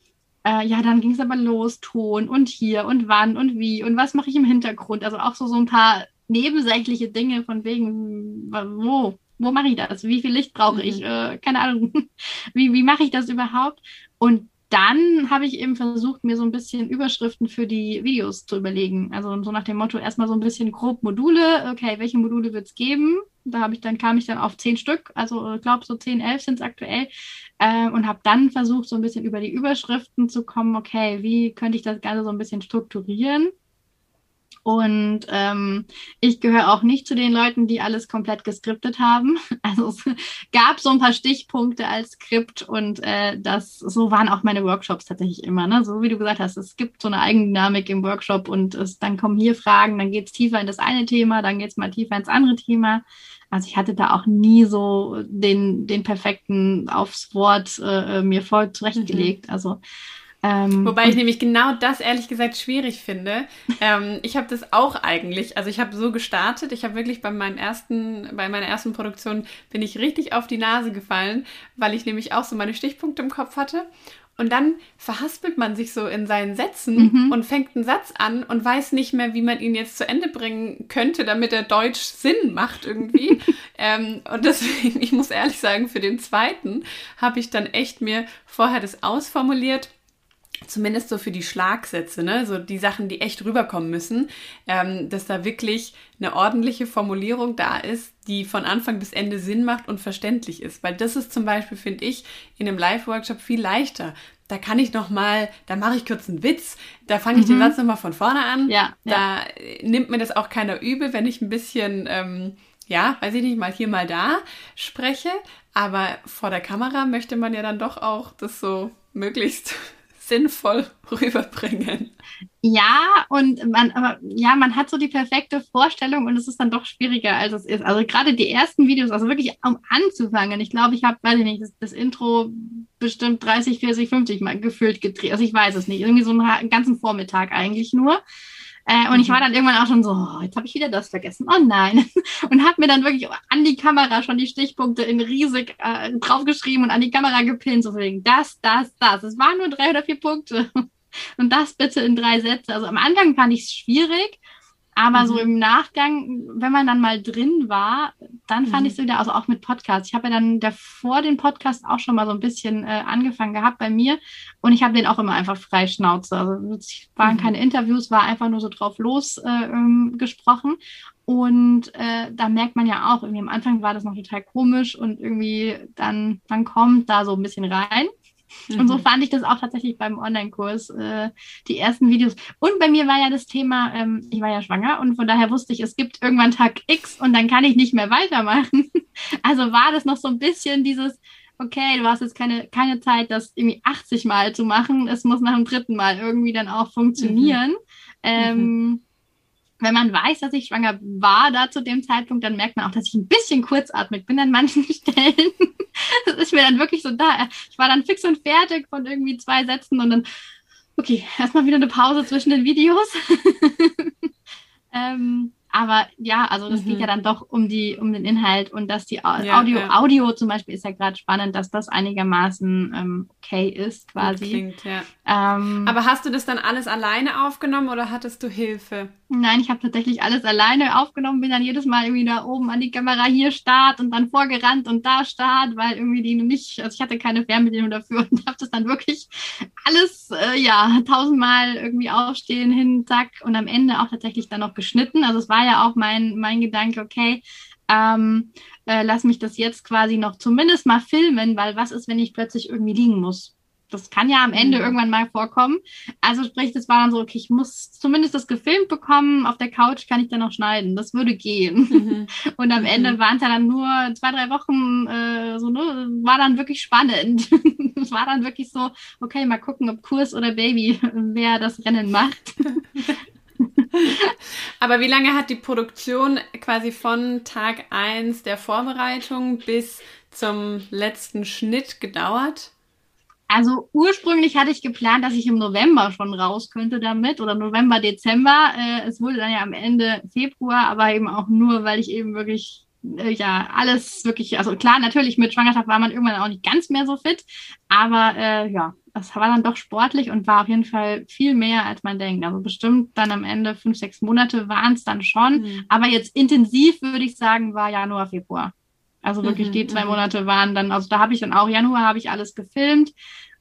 äh, ja, dann ging es aber los, Ton und hier und wann und wie und was mache ich im Hintergrund. Also auch so, so ein paar nebensächliche Dinge von wegen, wo, wo mache ich das? Wie viel Licht brauche ich? Mhm. Äh, keine Ahnung. wie wie mache ich das überhaupt? Und dann habe ich eben versucht, mir so ein bisschen Überschriften für die Videos zu überlegen. Also so nach dem Motto, erstmal so ein bisschen grob Module. Okay, welche Module wird es geben? Da habe ich dann, kam ich dann auf zehn Stück, also ich glaube so zehn, elf sind es aktuell. Äh, und habe dann versucht, so ein bisschen über die Überschriften zu kommen, okay, wie könnte ich das Ganze so ein bisschen strukturieren? Und ähm, ich gehöre auch nicht zu den Leuten, die alles komplett geskriptet haben. Also es gab so ein paar Stichpunkte als Skript und äh, das so waren auch meine Workshops tatsächlich immer. Ne? So wie du gesagt hast, es gibt so eine Eigendynamik im Workshop und es, dann kommen hier Fragen, dann geht es tiefer in das eine Thema, dann geht es mal tiefer ins andere Thema. Also ich hatte da auch nie so den, den perfekten aufs Wort äh, mir voll zurechtgelegt. Mhm. Also ähm, Wobei ich nämlich genau das ehrlich gesagt schwierig finde. Ähm, ich habe das auch eigentlich, also ich habe so gestartet, ich habe wirklich bei meinem ersten, bei meiner ersten Produktion bin ich richtig auf die Nase gefallen, weil ich nämlich auch so meine Stichpunkte im Kopf hatte. Und dann verhaspelt man sich so in seinen Sätzen mhm. und fängt einen Satz an und weiß nicht mehr, wie man ihn jetzt zu Ende bringen könnte, damit er Deutsch Sinn macht irgendwie. ähm, und deswegen, ich muss ehrlich sagen, für den zweiten habe ich dann echt mir vorher das ausformuliert zumindest so für die Schlagsätze, ne, so die Sachen, die echt rüberkommen müssen, ähm, dass da wirklich eine ordentliche Formulierung da ist, die von Anfang bis Ende Sinn macht und verständlich ist. Weil das ist zum Beispiel, finde ich, in einem Live-Workshop viel leichter. Da kann ich noch mal, da mache ich kurz einen Witz, da fange ich mhm. den Satz noch mal von vorne an. Ja, da ja. nimmt mir das auch keiner übel, wenn ich ein bisschen, ähm, ja, weiß ich nicht, mal hier, mal da spreche. Aber vor der Kamera möchte man ja dann doch auch das so möglichst sinnvoll rüberbringen. Ja, und man, aber ja, man hat so die perfekte Vorstellung und es ist dann doch schwieriger, als es ist. Also gerade die ersten Videos, also wirklich um anzufangen. Ich glaube, ich habe, weiß ich nicht, das, das, Intro bestimmt 30, 40, 50 Mal gefühlt gedreht. Also ich weiß es nicht. Irgendwie so einen ganzen Vormittag eigentlich nur. Äh, und ich war mhm. dann irgendwann auch schon so, oh, jetzt habe ich wieder das vergessen. Oh nein. Und habe mir dann wirklich an die Kamera schon die Stichpunkte in riesig äh, draufgeschrieben und an die Kamera gepinnt, so wegen das, das, das. Es waren nur drei oder vier Punkte. Und das bitte in drei Sätze. Also am Anfang fand ich es schwierig, aber mhm. so im Nachgang, wenn man dann mal drin war, dann fand mhm. ich es wieder, also auch mit Podcasts. Ich habe ja dann davor den Podcast auch schon mal so ein bisschen äh, angefangen gehabt bei mir und ich habe den auch immer einfach frei Schnauze. Also es waren mhm. keine Interviews, war einfach nur so drauf los äh, ähm, gesprochen. Und äh, da merkt man ja auch, irgendwie am Anfang war das noch total komisch und irgendwie dann, dann kommt da so ein bisschen rein. Mhm. Und so mhm. fand ich das auch tatsächlich beim Online-Kurs, äh, die ersten Videos. Und bei mir war ja das Thema, ähm, ich war ja schwanger und von daher wusste ich, es gibt irgendwann Tag X und dann kann ich nicht mehr weitermachen. Also war das noch so ein bisschen dieses, okay, du hast jetzt keine, keine Zeit, das irgendwie 80 Mal zu machen. Es muss nach dem dritten Mal irgendwie dann auch funktionieren. Mhm. Ähm, mhm wenn man weiß, dass ich schwanger war da zu dem Zeitpunkt, dann merkt man auch, dass ich ein bisschen kurzatmig bin an manchen Stellen. das ist mir dann wirklich so da. Ich war dann fix und fertig von irgendwie zwei Sätzen und dann, okay, erstmal wieder eine Pause zwischen den Videos. ähm, aber ja, also das mhm. geht ja dann doch um die, um den Inhalt und dass die Audio, ja. Audio zum Beispiel ist ja gerade spannend, dass das einigermaßen ähm, okay ist, quasi. Klingt, ja. Ähm, Aber hast du das dann alles alleine aufgenommen oder hattest du Hilfe? Nein, ich habe tatsächlich alles alleine aufgenommen, bin dann jedes Mal irgendwie da oben an die Kamera hier Start und dann vorgerannt und da Start, weil irgendwie die nicht, also ich hatte keine Fernbedienung dafür und habe das dann wirklich alles, äh, ja, tausendmal irgendwie aufstehen, hin, zack und am Ende auch tatsächlich dann noch geschnitten. Also es war ja auch mein, mein Gedanke, okay, ähm, äh, lass mich das jetzt quasi noch zumindest mal filmen, weil was ist, wenn ich plötzlich irgendwie liegen muss? Das kann ja am Ende mhm. irgendwann mal vorkommen. Also sprich, das war dann so, okay, ich muss zumindest das gefilmt bekommen. Auf der Couch kann ich dann noch schneiden. Das würde gehen. Mhm. Und am Ende mhm. waren es ja dann nur zwei, drei Wochen äh, so, ne? War dann wirklich spannend. Es war dann wirklich so, okay, mal gucken, ob Kurs oder Baby, wer das Rennen macht. Aber wie lange hat die Produktion quasi von Tag 1 der Vorbereitung bis zum letzten Schnitt gedauert? Also ursprünglich hatte ich geplant, dass ich im November schon raus könnte damit oder November, Dezember. Äh, es wurde dann ja am Ende Februar, aber eben auch nur, weil ich eben wirklich ja alles wirklich, also klar, natürlich mit Schwangerschaft war man irgendwann auch nicht ganz mehr so fit, aber äh, ja, das war dann doch sportlich und war auf jeden Fall viel mehr, als man denkt. Also bestimmt dann am Ende fünf, sechs Monate waren es dann schon, mhm. aber jetzt intensiv würde ich sagen, war Januar, Februar. Also wirklich mhm, die zwei mhm. Monate waren dann, also da habe ich dann auch Januar habe ich alles gefilmt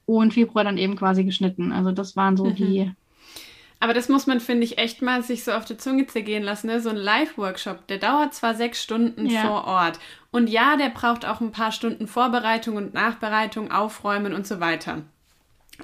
und Februar dann eben quasi geschnitten. Also das waren so mhm. die. Aber das muss man, finde ich, echt mal sich so auf die Zunge zergehen lassen. Ne? So ein Live-Workshop, der dauert zwar sechs Stunden ja. vor Ort. Und ja, der braucht auch ein paar Stunden Vorbereitung und Nachbereitung, Aufräumen und so weiter.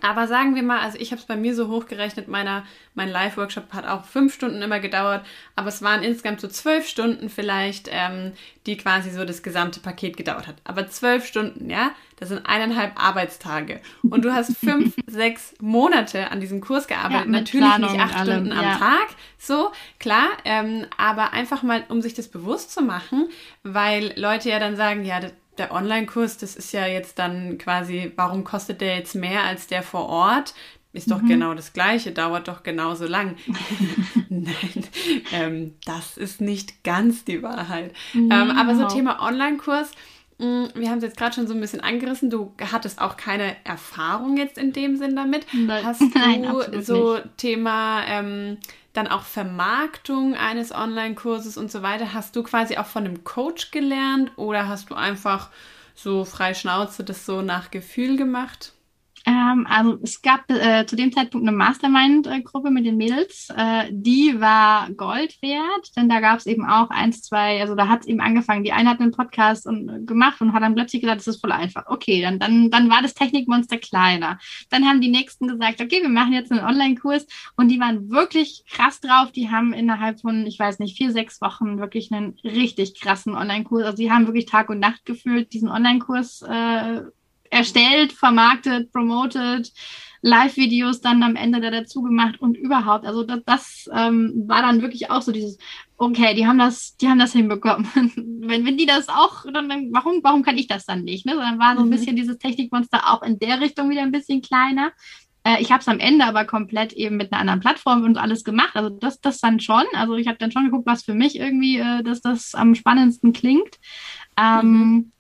Aber sagen wir mal, also ich habe es bei mir so hochgerechnet, meiner, mein Live-Workshop hat auch fünf Stunden immer gedauert, aber es waren insgesamt so zwölf Stunden vielleicht, ähm, die quasi so das gesamte Paket gedauert hat. Aber zwölf Stunden, ja, das sind eineinhalb Arbeitstage. Und du hast fünf, sechs Monate an diesem Kurs gearbeitet. Ja, Natürlich Planung nicht acht Stunden am ja. Tag, so, klar, ähm, aber einfach mal, um sich das bewusst zu machen, weil Leute ja dann sagen, ja, das, der Online-Kurs, das ist ja jetzt dann quasi, warum kostet der jetzt mehr als der vor Ort? Ist doch mhm. genau das Gleiche, dauert doch genauso lang. Nein, ähm, das ist nicht ganz die Wahrheit. Mhm, ähm, aber so Thema Online-Kurs, mm, wir haben es jetzt gerade schon so ein bisschen angerissen. Du hattest auch keine Erfahrung jetzt in dem Sinn damit. Nein. Hast du Nein, so nicht. Thema ähm, dann auch Vermarktung eines Online-Kurses und so weiter. Hast du quasi auch von einem Coach gelernt oder hast du einfach so frei Schnauze das so nach Gefühl gemacht? Ähm, also es gab äh, zu dem Zeitpunkt eine Mastermind-Gruppe mit den Mädels. Äh, die war Gold wert, denn da gab es eben auch eins, zwei, also da hat es eben angefangen. Die eine hat einen Podcast und, äh, gemacht und hat dann plötzlich gesagt, das ist voll einfach. Okay, dann, dann, dann war das Technikmonster kleiner. Dann haben die nächsten gesagt, okay, wir machen jetzt einen Online-Kurs und die waren wirklich krass drauf. Die haben innerhalb von, ich weiß nicht, vier, sechs Wochen wirklich einen richtig krassen Online-Kurs. Also die haben wirklich Tag und Nacht gefühlt diesen Online-Kurs äh, erstellt, vermarktet, promotet, Live-Videos dann am Ende da dazu gemacht und überhaupt. Also das, das ähm, war dann wirklich auch so dieses, okay, die haben das, die haben das hinbekommen. wenn, wenn die das auch, dann, dann, warum, warum kann ich das dann nicht? Ne? So, dann war so ein mhm. bisschen dieses Technikmonster auch in der Richtung wieder ein bisschen kleiner. Äh, ich habe es am Ende aber komplett eben mit einer anderen Plattform und alles gemacht. Also das, das dann schon. Also ich habe dann schon geguckt, was für mich irgendwie, äh, dass das am spannendsten klingt. Ähm, mhm.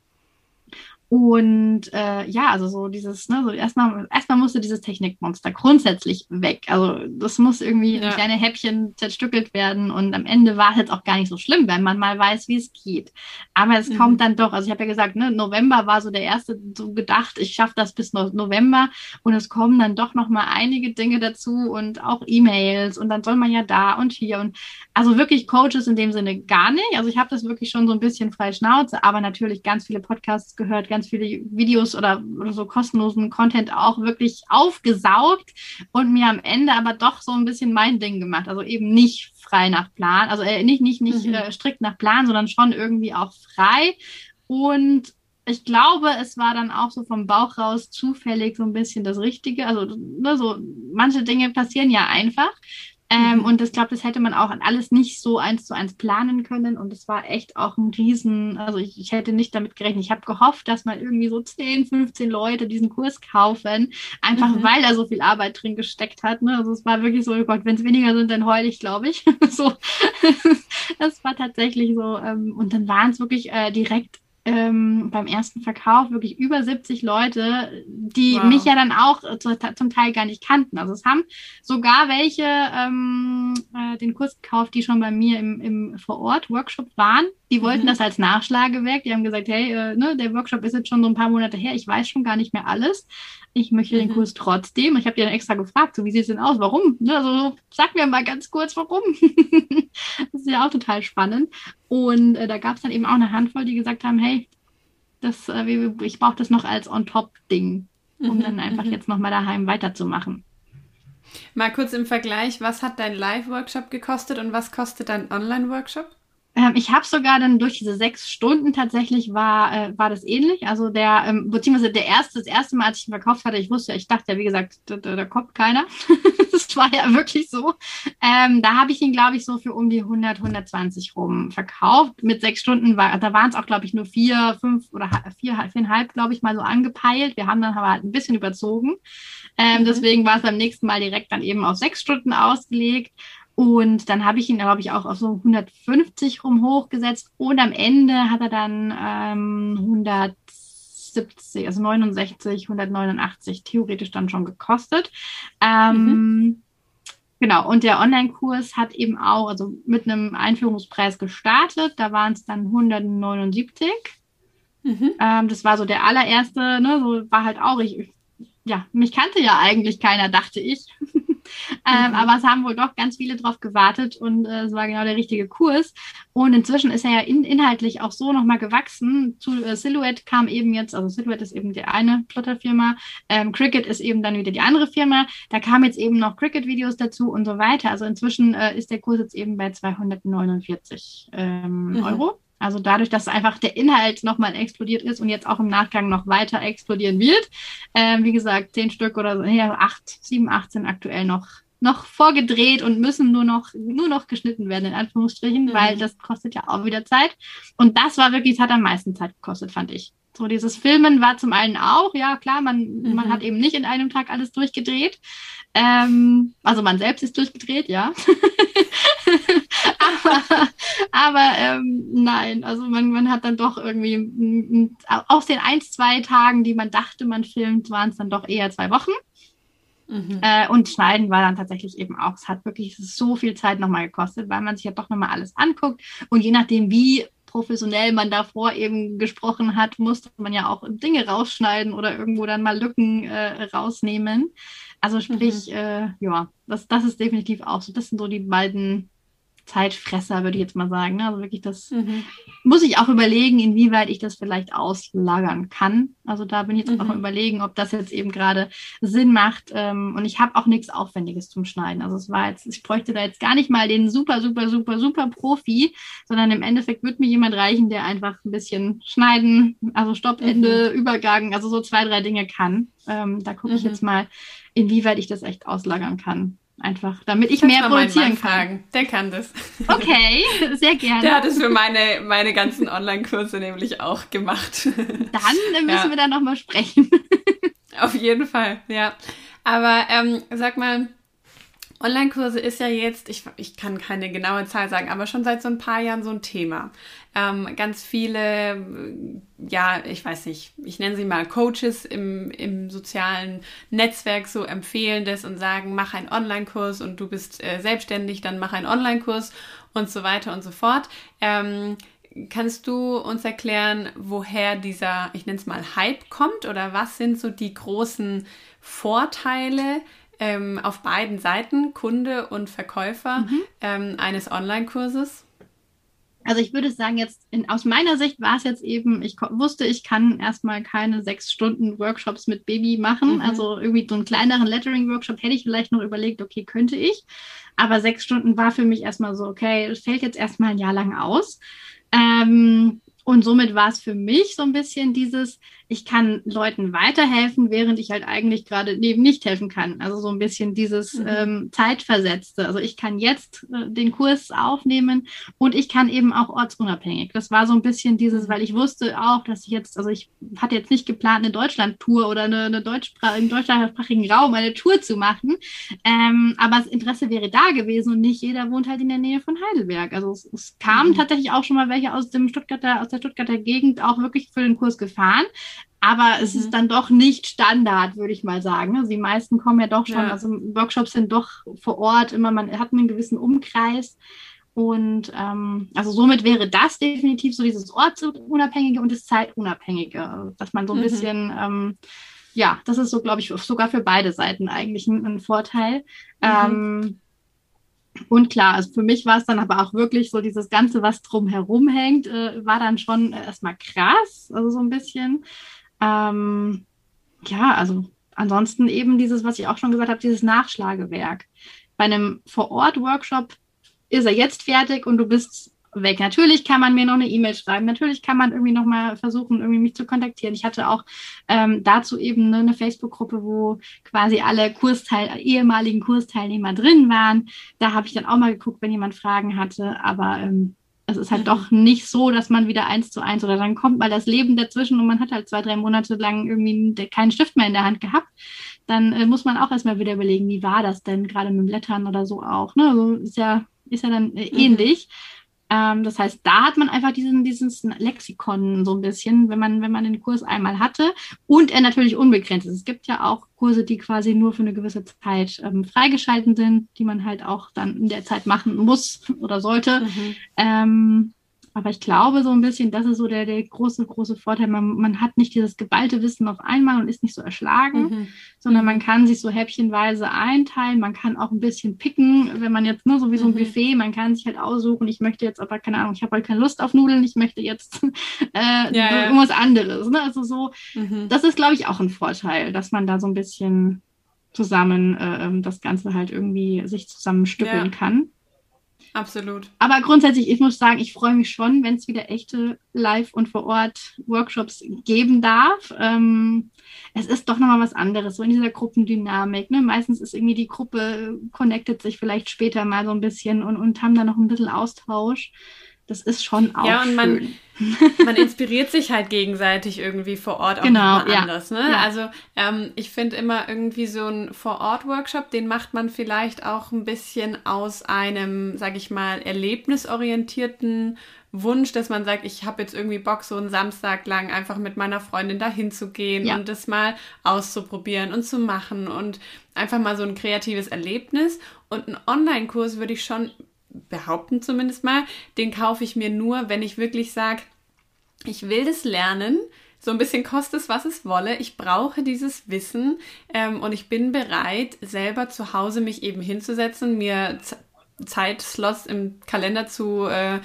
Und äh, ja, also so dieses, ne, so erstmal, erstmal musste dieses Technikmonster grundsätzlich weg. Also das muss irgendwie ja. in kleine Häppchen zerstückelt werden und am Ende war es jetzt auch gar nicht so schlimm, wenn man mal weiß, wie es geht. Aber es mhm. kommt dann doch, also ich habe ja gesagt, ne, November war so der erste, so gedacht, ich schaffe das bis November und es kommen dann doch noch mal einige Dinge dazu und auch E-Mails und dann soll man ja da und hier und also wirklich Coaches in dem Sinne gar nicht. Also ich habe das wirklich schon so ein bisschen frei Schnauze, aber natürlich ganz viele Podcasts gehört, ganz viele Videos oder, oder so kostenlosen Content auch wirklich aufgesaugt und mir am Ende aber doch so ein bisschen mein Ding gemacht. Also eben nicht frei nach Plan, also äh, nicht, nicht, nicht mhm. äh, strikt nach Plan, sondern schon irgendwie auch frei. Und ich glaube, es war dann auch so vom Bauch raus zufällig so ein bisschen das Richtige. Also ne, so manche Dinge passieren ja einfach. Ähm, mhm. Und ich glaube, das hätte man auch alles nicht so eins zu eins planen können. Und es war echt auch ein Riesen, also ich, ich hätte nicht damit gerechnet. Ich habe gehofft, dass mal irgendwie so 10, 15 Leute diesen Kurs kaufen, einfach mhm. weil da so viel Arbeit drin gesteckt hat. Ne? Also es war wirklich so, oh Gott, wenn es weniger sind, dann heul ich, glaube ich. so, das war tatsächlich so. Ähm, und dann waren es wirklich äh, direkt ähm, beim ersten Verkauf wirklich über 70 Leute, die wow. mich ja dann auch äh, zum Teil gar nicht kannten. Also es haben sogar welche ähm, äh, den Kurs gekauft, die schon bei mir im, im Vor-Ort-Workshop waren. Die wollten mhm. das als Nachschlagewerk. Die haben gesagt, hey, äh, ne, der Workshop ist jetzt schon so ein paar Monate her, ich weiß schon gar nicht mehr alles. Ich möchte mhm. den Kurs trotzdem. Ich habe die dann extra gefragt, so wie sieht es denn aus? Warum? Ne, also sag mir mal ganz kurz, warum. das ist ja auch total spannend. Und äh, da gab es dann eben auch eine Handvoll, die gesagt haben, hey, das, äh, ich brauche das noch als On-Top-Ding, um mhm. dann einfach mhm. jetzt nochmal daheim weiterzumachen. Mal kurz im Vergleich, was hat dein Live-Workshop gekostet und was kostet dein Online-Workshop? Ähm, ich habe sogar dann durch diese sechs Stunden tatsächlich war, äh, war das ähnlich. Also der, ähm, beziehungsweise der erste, das erste Mal, als ich ihn verkauft hatte, ich wusste, ich dachte ja, wie gesagt, da, da kommt keiner. das war ja wirklich so. Ähm, da habe ich ihn, glaube ich, so für um die 100, 120 rum verkauft. Mit sechs Stunden war, da waren es auch, glaube ich, nur vier, fünf oder vier, viereinhalb, glaube ich, mal so angepeilt. Wir haben dann aber halt ein bisschen überzogen. Ähm, mhm. Deswegen war es beim nächsten Mal direkt dann eben auf sechs Stunden ausgelegt. Und dann habe ich ihn, glaube ich, auch auf so 150 rum hochgesetzt. Und am Ende hat er dann ähm, 170, also 69, 189 theoretisch dann schon gekostet. Ähm, mhm. Genau, und der Online-Kurs hat eben auch, also mit einem Einführungspreis gestartet. Da waren es dann 179. Mhm. Ähm, das war so der allererste, ne, so war halt auch, ich, ja, mich kannte ja eigentlich keiner, dachte ich. ähm, mhm. Aber es haben wohl doch ganz viele drauf gewartet und äh, es war genau der richtige Kurs. Und inzwischen ist er ja in, inhaltlich auch so nochmal gewachsen. Zu äh, Silhouette kam eben jetzt, also Silhouette ist eben die eine Plotterfirma, ähm, Cricket ist eben dann wieder die andere Firma. Da kamen jetzt eben noch Cricket-Videos dazu und so weiter. Also inzwischen äh, ist der Kurs jetzt eben bei 249 ähm, mhm. Euro. Also dadurch, dass einfach der Inhalt nochmal explodiert ist und jetzt auch im Nachgang noch weiter explodieren wird. Äh, wie gesagt, zehn Stück oder so, ja, acht, sieben, acht sind aktuell noch, noch vorgedreht und müssen nur noch, nur noch geschnitten werden, in Anführungsstrichen, mhm. weil das kostet ja auch wieder Zeit. Und das war wirklich, das hat am meisten Zeit gekostet, fand ich. So dieses Filmen war zum einen auch, ja klar, man, mhm. man hat eben nicht in einem Tag alles durchgedreht. Ähm, also man selbst ist durchgedreht, ja. aber aber ähm, nein, also man, man hat dann doch irgendwie aus den ein, zwei Tagen, die man dachte, man filmt, waren es dann doch eher zwei Wochen. Mhm. Äh, und Schneiden war dann tatsächlich eben auch, es hat wirklich so viel Zeit nochmal gekostet, weil man sich ja doch nochmal alles anguckt. Und je nachdem, wie professionell man davor eben gesprochen hat, musste man ja auch Dinge rausschneiden oder irgendwo dann mal Lücken äh, rausnehmen. Also sprich, mhm. äh, ja, das, das ist definitiv auch so. Das sind so die beiden Zeitfresser, würde ich jetzt mal sagen. Ne? Also wirklich, das mhm. muss ich auch überlegen, inwieweit ich das vielleicht auslagern kann. Also da bin ich jetzt mhm. auch mal überlegen, ob das jetzt eben gerade Sinn macht. Ähm, und ich habe auch nichts Aufwendiges zum Schneiden. Also es war jetzt, ich bräuchte da jetzt gar nicht mal den super, super, super, super Profi, sondern im Endeffekt würde mir jemand reichen, der einfach ein bisschen schneiden, also Stoppende, mhm. Übergang, also so zwei, drei Dinge kann. Ähm, da gucke ich mhm. jetzt mal, inwieweit ich das echt auslagern kann. Einfach, damit ich mehr produzieren kann. Fragen. Der kann das. Okay, sehr gerne. Der hat es für meine, meine ganzen Online-Kurse nämlich auch gemacht. Dann müssen ja. wir da nochmal sprechen. Auf jeden Fall, ja. Aber ähm, sag mal, Online-Kurse ist ja jetzt, ich, ich kann keine genaue Zahl sagen, aber schon seit so ein paar Jahren so ein Thema. Ähm, ganz viele, ja, ich weiß nicht, ich nenne sie mal Coaches im, im sozialen Netzwerk so empfehlen das und sagen, mach einen Online-Kurs und du bist äh, selbstständig, dann mach einen Online-Kurs und so weiter und so fort. Ähm, kannst du uns erklären, woher dieser, ich nenne es mal Hype kommt oder was sind so die großen Vorteile, ähm, auf beiden Seiten, Kunde und Verkäufer, mhm. ähm, eines Online-Kurses? Also ich würde sagen, jetzt in, aus meiner Sicht war es jetzt eben, ich wusste, ich kann erstmal keine sechs Stunden Workshops mit Baby machen. Mhm. Also irgendwie so einen kleineren Lettering-Workshop hätte ich vielleicht noch überlegt, okay, könnte ich. Aber sechs Stunden war für mich erstmal so, okay, es fällt jetzt erstmal ein Jahr lang aus. Ähm, und somit war es für mich so ein bisschen dieses, ich kann Leuten weiterhelfen, während ich halt eigentlich gerade neben nicht helfen kann. Also so ein bisschen dieses mhm. ähm, Zeitversetzte. Also ich kann jetzt äh, den Kurs aufnehmen und ich kann eben auch ortsunabhängig. Das war so ein bisschen dieses, weil ich wusste auch, dass ich jetzt, also ich hatte jetzt nicht geplant, eine Deutschland-Tour oder eine, eine Deutschsprach im deutschsprachigen Raum eine Tour zu machen. Ähm, aber das Interesse wäre da gewesen und nicht jeder wohnt halt in der Nähe von Heidelberg. Also es, es kamen mhm. tatsächlich auch schon mal welche aus dem Stuttgarter, aus der Stuttgarter Gegend auch wirklich für den Kurs gefahren. Aber es mhm. ist dann doch nicht Standard, würde ich mal sagen. Also die meisten kommen ja doch schon, ja. also Workshops sind doch vor Ort, immer man hat einen gewissen Umkreis. Und ähm, also somit wäre das definitiv so dieses Ortsunabhängige und das Zeitunabhängige, dass man so ein mhm. bisschen, ähm, ja, das ist so, glaube ich, sogar für beide Seiten eigentlich ein, ein Vorteil. Mhm. Ähm, und klar, also für mich war es dann aber auch wirklich so, dieses Ganze, was drumherum hängt, äh, war dann schon erstmal krass, also so ein bisschen. Ähm, ja, also ansonsten eben dieses, was ich auch schon gesagt habe, dieses Nachschlagewerk. Bei einem Vor-Ort-Workshop ist er jetzt fertig und du bist weg. Natürlich kann man mir noch eine E-Mail schreiben, natürlich kann man irgendwie noch mal versuchen, irgendwie mich zu kontaktieren. Ich hatte auch ähm, dazu eben eine Facebook-Gruppe, wo quasi alle Kursteil ehemaligen Kursteilnehmer drin waren. Da habe ich dann auch mal geguckt, wenn jemand Fragen hatte, aber ähm, es ist halt doch nicht so, dass man wieder eins zu eins oder dann kommt mal das Leben dazwischen und man hat halt zwei, drei Monate lang irgendwie keinen Stift mehr in der Hand gehabt. Dann äh, muss man auch erstmal wieder überlegen, wie war das denn gerade mit dem Blättern oder so auch. Ne? Also ist ja, ist ja dann äh, mhm. Ähm, das heißt, da hat man einfach diesen, dieses Lexikon so ein bisschen, wenn man, wenn man den Kurs einmal hatte und er natürlich unbegrenzt ist. Es gibt ja auch Kurse, die quasi nur für eine gewisse Zeit ähm, freigeschalten sind, die man halt auch dann in der Zeit machen muss oder sollte. Mhm. Ähm, aber ich glaube so ein bisschen, das ist so der, der große, große Vorteil. Man, man hat nicht dieses geballte Wissen auf einmal und ist nicht so erschlagen, mhm. sondern man kann sich so häppchenweise einteilen. Man kann auch ein bisschen picken, wenn man jetzt nur ne, so wie so ein mhm. Buffet, man kann sich halt aussuchen, ich möchte jetzt aber, keine Ahnung, ich habe halt keine Lust auf Nudeln, ich möchte jetzt äh, ja, irgendwas anderes. Ne? Also so, mhm. das ist, glaube ich, auch ein Vorteil, dass man da so ein bisschen zusammen äh, ähm, das Ganze halt irgendwie sich zusammenstückeln ja. kann. Absolut. Aber grundsätzlich, ich muss sagen, ich freue mich schon, wenn es wieder echte Live- und vor Ort Workshops geben darf. Ähm, es ist doch nochmal was anderes, so in dieser Gruppendynamik. Ne? Meistens ist irgendwie die Gruppe, connectet sich vielleicht später mal so ein bisschen und, und haben da noch ein bisschen Austausch. Das ist schon auch Ja, und schön. man inspiriert sich halt gegenseitig irgendwie vor Ort auch genau, ja. anders. Ne? Ja. Also ähm, ich finde immer irgendwie so ein Vor-Ort-Workshop, den macht man vielleicht auch ein bisschen aus einem, sag ich mal, erlebnisorientierten Wunsch, dass man sagt, ich habe jetzt irgendwie Bock, so einen Samstag lang einfach mit meiner Freundin dahin zu gehen ja. und das mal auszuprobieren und zu machen und einfach mal so ein kreatives Erlebnis. Und einen Online-Kurs würde ich schon behaupten zumindest mal, den kaufe ich mir nur, wenn ich wirklich sage, ich will das lernen, so ein bisschen kostet es, was es wolle. Ich brauche dieses Wissen ähm, und ich bin bereit, selber zu Hause mich eben hinzusetzen, mir Zeitslots im Kalender zu, äh,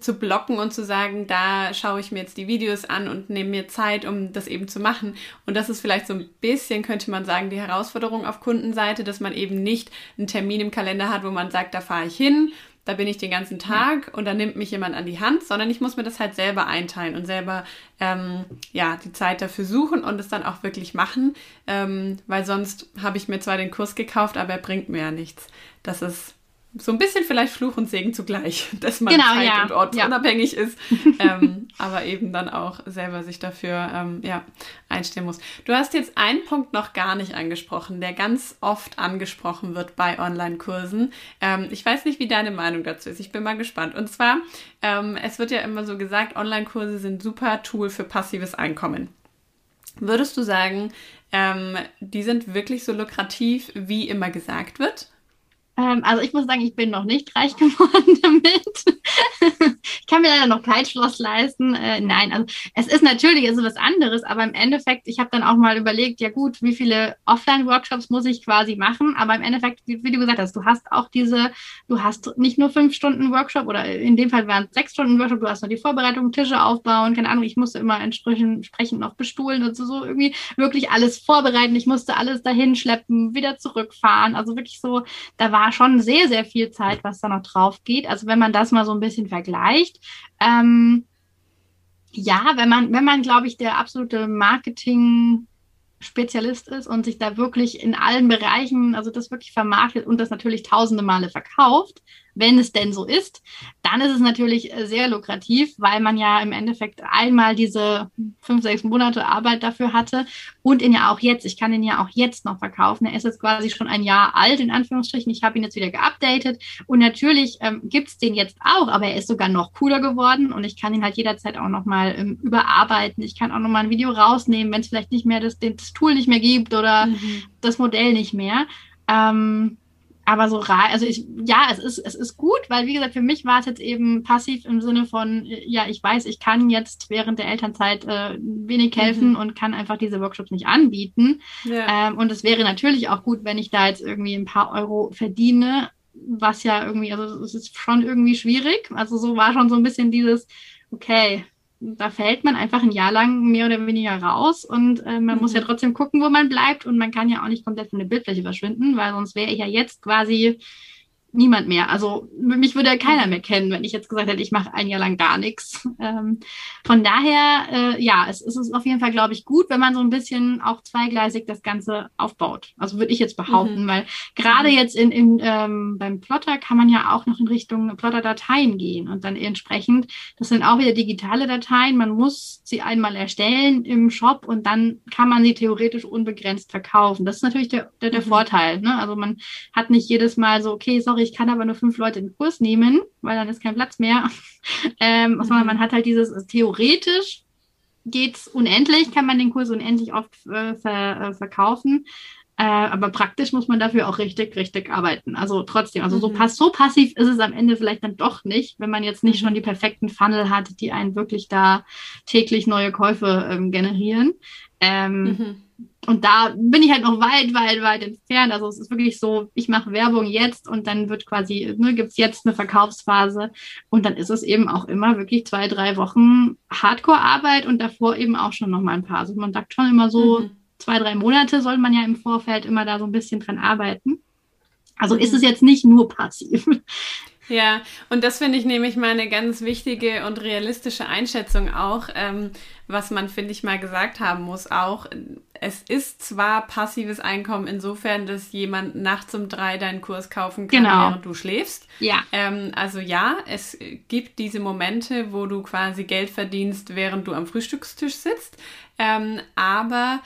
zu blocken und zu sagen, da schaue ich mir jetzt die Videos an und nehme mir Zeit, um das eben zu machen. Und das ist vielleicht so ein bisschen, könnte man sagen, die Herausforderung auf Kundenseite, dass man eben nicht einen Termin im Kalender hat, wo man sagt, da fahre ich hin, da bin ich den ganzen Tag und da nimmt mich jemand an die Hand, sondern ich muss mir das halt selber einteilen und selber ähm, ja die Zeit dafür suchen und es dann auch wirklich machen, ähm, weil sonst habe ich mir zwar den Kurs gekauft, aber er bringt mir ja nichts. Das ist so ein bisschen vielleicht Fluch und Segen zugleich, dass man genau, zeit- ja. und ortsunabhängig ja. ist, ähm, aber eben dann auch selber sich dafür ähm, ja, einstellen muss. Du hast jetzt einen Punkt noch gar nicht angesprochen, der ganz oft angesprochen wird bei Online-Kursen. Ähm, ich weiß nicht, wie deine Meinung dazu ist. Ich bin mal gespannt. Und zwar, ähm, es wird ja immer so gesagt, Online-Kurse sind super Tool für passives Einkommen. Würdest du sagen, ähm, die sind wirklich so lukrativ, wie immer gesagt wird? Ähm, also ich muss sagen, ich bin noch nicht reich geworden damit. ich kann mir leider noch kein Schloss leisten. Äh, nein, also es ist natürlich es ist was anderes, aber im Endeffekt, ich habe dann auch mal überlegt, ja gut, wie viele Offline-Workshops muss ich quasi machen? Aber im Endeffekt, wie, wie, du gesagt hast, du hast auch diese, du hast nicht nur fünf Stunden Workshop oder in dem Fall waren es sechs Stunden Workshop, du hast noch die Vorbereitung, Tische aufbauen, keine Ahnung, ich musste immer entsprechend, entsprechend noch bestuhlen und so, so irgendwie wirklich alles vorbereiten. Ich musste alles dahin schleppen, wieder zurückfahren. Also wirklich so, da war schon sehr, sehr viel Zeit, was da noch drauf geht. Also wenn man das mal so ein bisschen vergleicht, ähm, ja, wenn man, wenn man, glaube ich, der absolute Marketing Spezialist ist und sich da wirklich in allen Bereichen, also das wirklich vermarktet und das natürlich tausende Male verkauft, wenn es denn so ist, dann ist es natürlich äh, sehr lukrativ, weil man ja im Endeffekt einmal diese fünf, sechs Monate Arbeit dafür hatte und ihn ja auch jetzt, ich kann ihn ja auch jetzt noch verkaufen. Er ist jetzt quasi schon ein Jahr alt, in Anführungsstrichen. Ich habe ihn jetzt wieder geupdatet und natürlich ähm, gibt es den jetzt auch, aber er ist sogar noch cooler geworden und ich kann ihn halt jederzeit auch nochmal ähm, überarbeiten. Ich kann auch nochmal ein Video rausnehmen, wenn es vielleicht nicht mehr das, das Tool nicht mehr gibt oder mhm. das Modell nicht mehr. Ähm, aber so rein, also ich, ja, es ist, es ist gut, weil wie gesagt, für mich war es jetzt eben passiv im Sinne von, ja, ich weiß, ich kann jetzt während der Elternzeit äh, wenig helfen mhm. und kann einfach diese Workshops nicht anbieten. Ja. Ähm, und es wäre natürlich auch gut, wenn ich da jetzt irgendwie ein paar Euro verdiene, was ja irgendwie, also es ist schon irgendwie schwierig. Also so war schon so ein bisschen dieses, okay, da fällt man einfach ein Jahr lang mehr oder weniger raus und äh, man mhm. muss ja mhm. trotzdem gucken, wo man bleibt und man kann ja auch nicht komplett von der Bildfläche verschwinden, weil sonst wäre ich ja jetzt quasi niemand mehr. Also mich würde ja keiner mehr kennen, wenn ich jetzt gesagt hätte, ich mache ein Jahr lang gar nichts. Ähm, von daher, äh, ja, es, es ist auf jeden Fall, glaube ich, gut, wenn man so ein bisschen auch zweigleisig das Ganze aufbaut. Also würde ich jetzt behaupten, mhm. weil gerade mhm. jetzt in, in ähm, beim Plotter kann man ja auch noch in Richtung Plotter-Dateien gehen und dann entsprechend, das sind auch wieder digitale Dateien, man muss sie einmal erstellen im Shop und dann kann man sie theoretisch unbegrenzt verkaufen. Das ist natürlich der, der, der mhm. Vorteil. Ne? Also man hat nicht jedes Mal so, okay, sorry, ich kann aber nur fünf Leute in den Kurs nehmen, weil dann ist kein Platz mehr. ähm, mhm. man hat halt dieses, also theoretisch geht's unendlich, kann man den Kurs unendlich oft äh, ver, äh, verkaufen. Äh, aber praktisch muss man dafür auch richtig, richtig arbeiten. Also trotzdem, also mhm. so, pass so passiv ist es am Ende vielleicht dann doch nicht, wenn man jetzt nicht schon die perfekten Funnel hat, die einen wirklich da täglich neue Käufe ähm, generieren. Ähm, mhm. Und da bin ich halt noch weit, weit, weit entfernt. Also es ist wirklich so, ich mache Werbung jetzt und dann wird quasi, ne, gibt es jetzt eine Verkaufsphase und dann ist es eben auch immer wirklich zwei, drei Wochen Hardcore-Arbeit und davor eben auch schon nochmal ein paar. Also man sagt schon immer so, mhm. zwei, drei Monate soll man ja im Vorfeld immer da so ein bisschen dran arbeiten. Also mhm. ist es jetzt nicht nur passiv. Ja, und das finde ich nämlich mal eine ganz wichtige und realistische Einschätzung auch, ähm, was man, finde ich, mal gesagt haben muss auch. Es ist zwar passives Einkommen insofern, dass jemand nachts um drei deinen Kurs kaufen kann, genau. während du schläfst. Ja. Ähm, also ja, es gibt diese Momente, wo du quasi Geld verdienst, während du am Frühstückstisch sitzt. Ähm, aber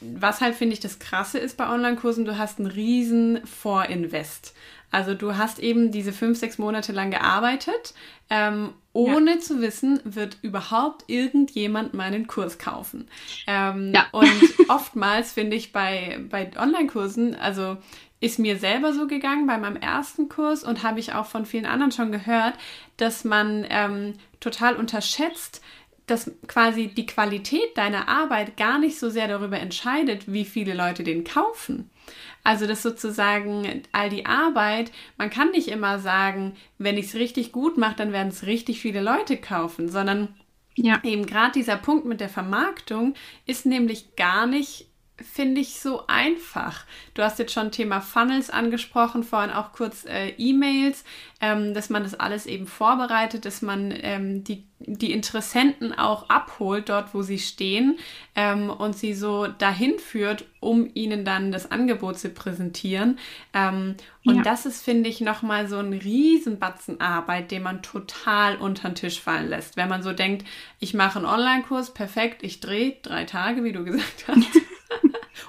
was halt, finde ich, das Krasse ist bei Online-Kursen, du hast einen riesen Vorinvest. Also du hast eben diese fünf, sechs Monate lang gearbeitet, ähm, ohne ja. zu wissen, wird überhaupt irgendjemand meinen Kurs kaufen. Ähm, ja. Und oftmals finde ich bei, bei Online-Kursen, also ist mir selber so gegangen bei meinem ersten Kurs und habe ich auch von vielen anderen schon gehört, dass man ähm, total unterschätzt, dass quasi die Qualität deiner Arbeit gar nicht so sehr darüber entscheidet, wie viele Leute den kaufen. Also das sozusagen all die Arbeit, man kann nicht immer sagen, wenn ich es richtig gut mache, dann werden es richtig viele Leute kaufen, sondern ja. eben gerade dieser Punkt mit der Vermarktung ist nämlich gar nicht finde ich so einfach. Du hast jetzt schon Thema Funnels angesprochen, vorhin auch kurz äh, E-Mails, ähm, dass man das alles eben vorbereitet, dass man ähm, die, die Interessenten auch abholt dort, wo sie stehen ähm, und sie so dahin führt, um ihnen dann das Angebot zu präsentieren. Ähm, und ja. das ist, finde ich, nochmal so ein Riesenbatzen Arbeit, den man total unter den Tisch fallen lässt. Wenn man so denkt, ich mache einen Online-Kurs, perfekt, ich drehe drei Tage, wie du gesagt hast.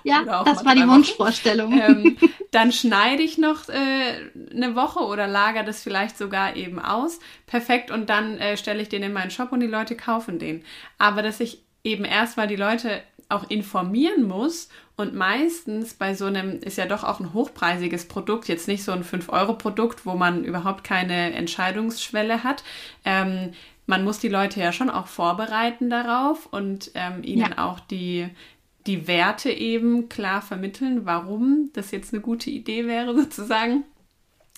ja, das war die Wunschvorstellung. Ähm, dann schneide ich noch äh, eine Woche oder lager das vielleicht sogar eben aus. Perfekt. Und dann äh, stelle ich den in meinen Shop und die Leute kaufen den. Aber dass ich eben erstmal die Leute auch informieren muss und meistens bei so einem ist ja doch auch ein hochpreisiges Produkt, jetzt nicht so ein 5-Euro-Produkt, wo man überhaupt keine Entscheidungsschwelle hat. Ähm, man muss die Leute ja schon auch vorbereiten darauf und ähm, ihnen ja. auch die, die Werte eben klar vermitteln, warum das jetzt eine gute Idee wäre, sozusagen.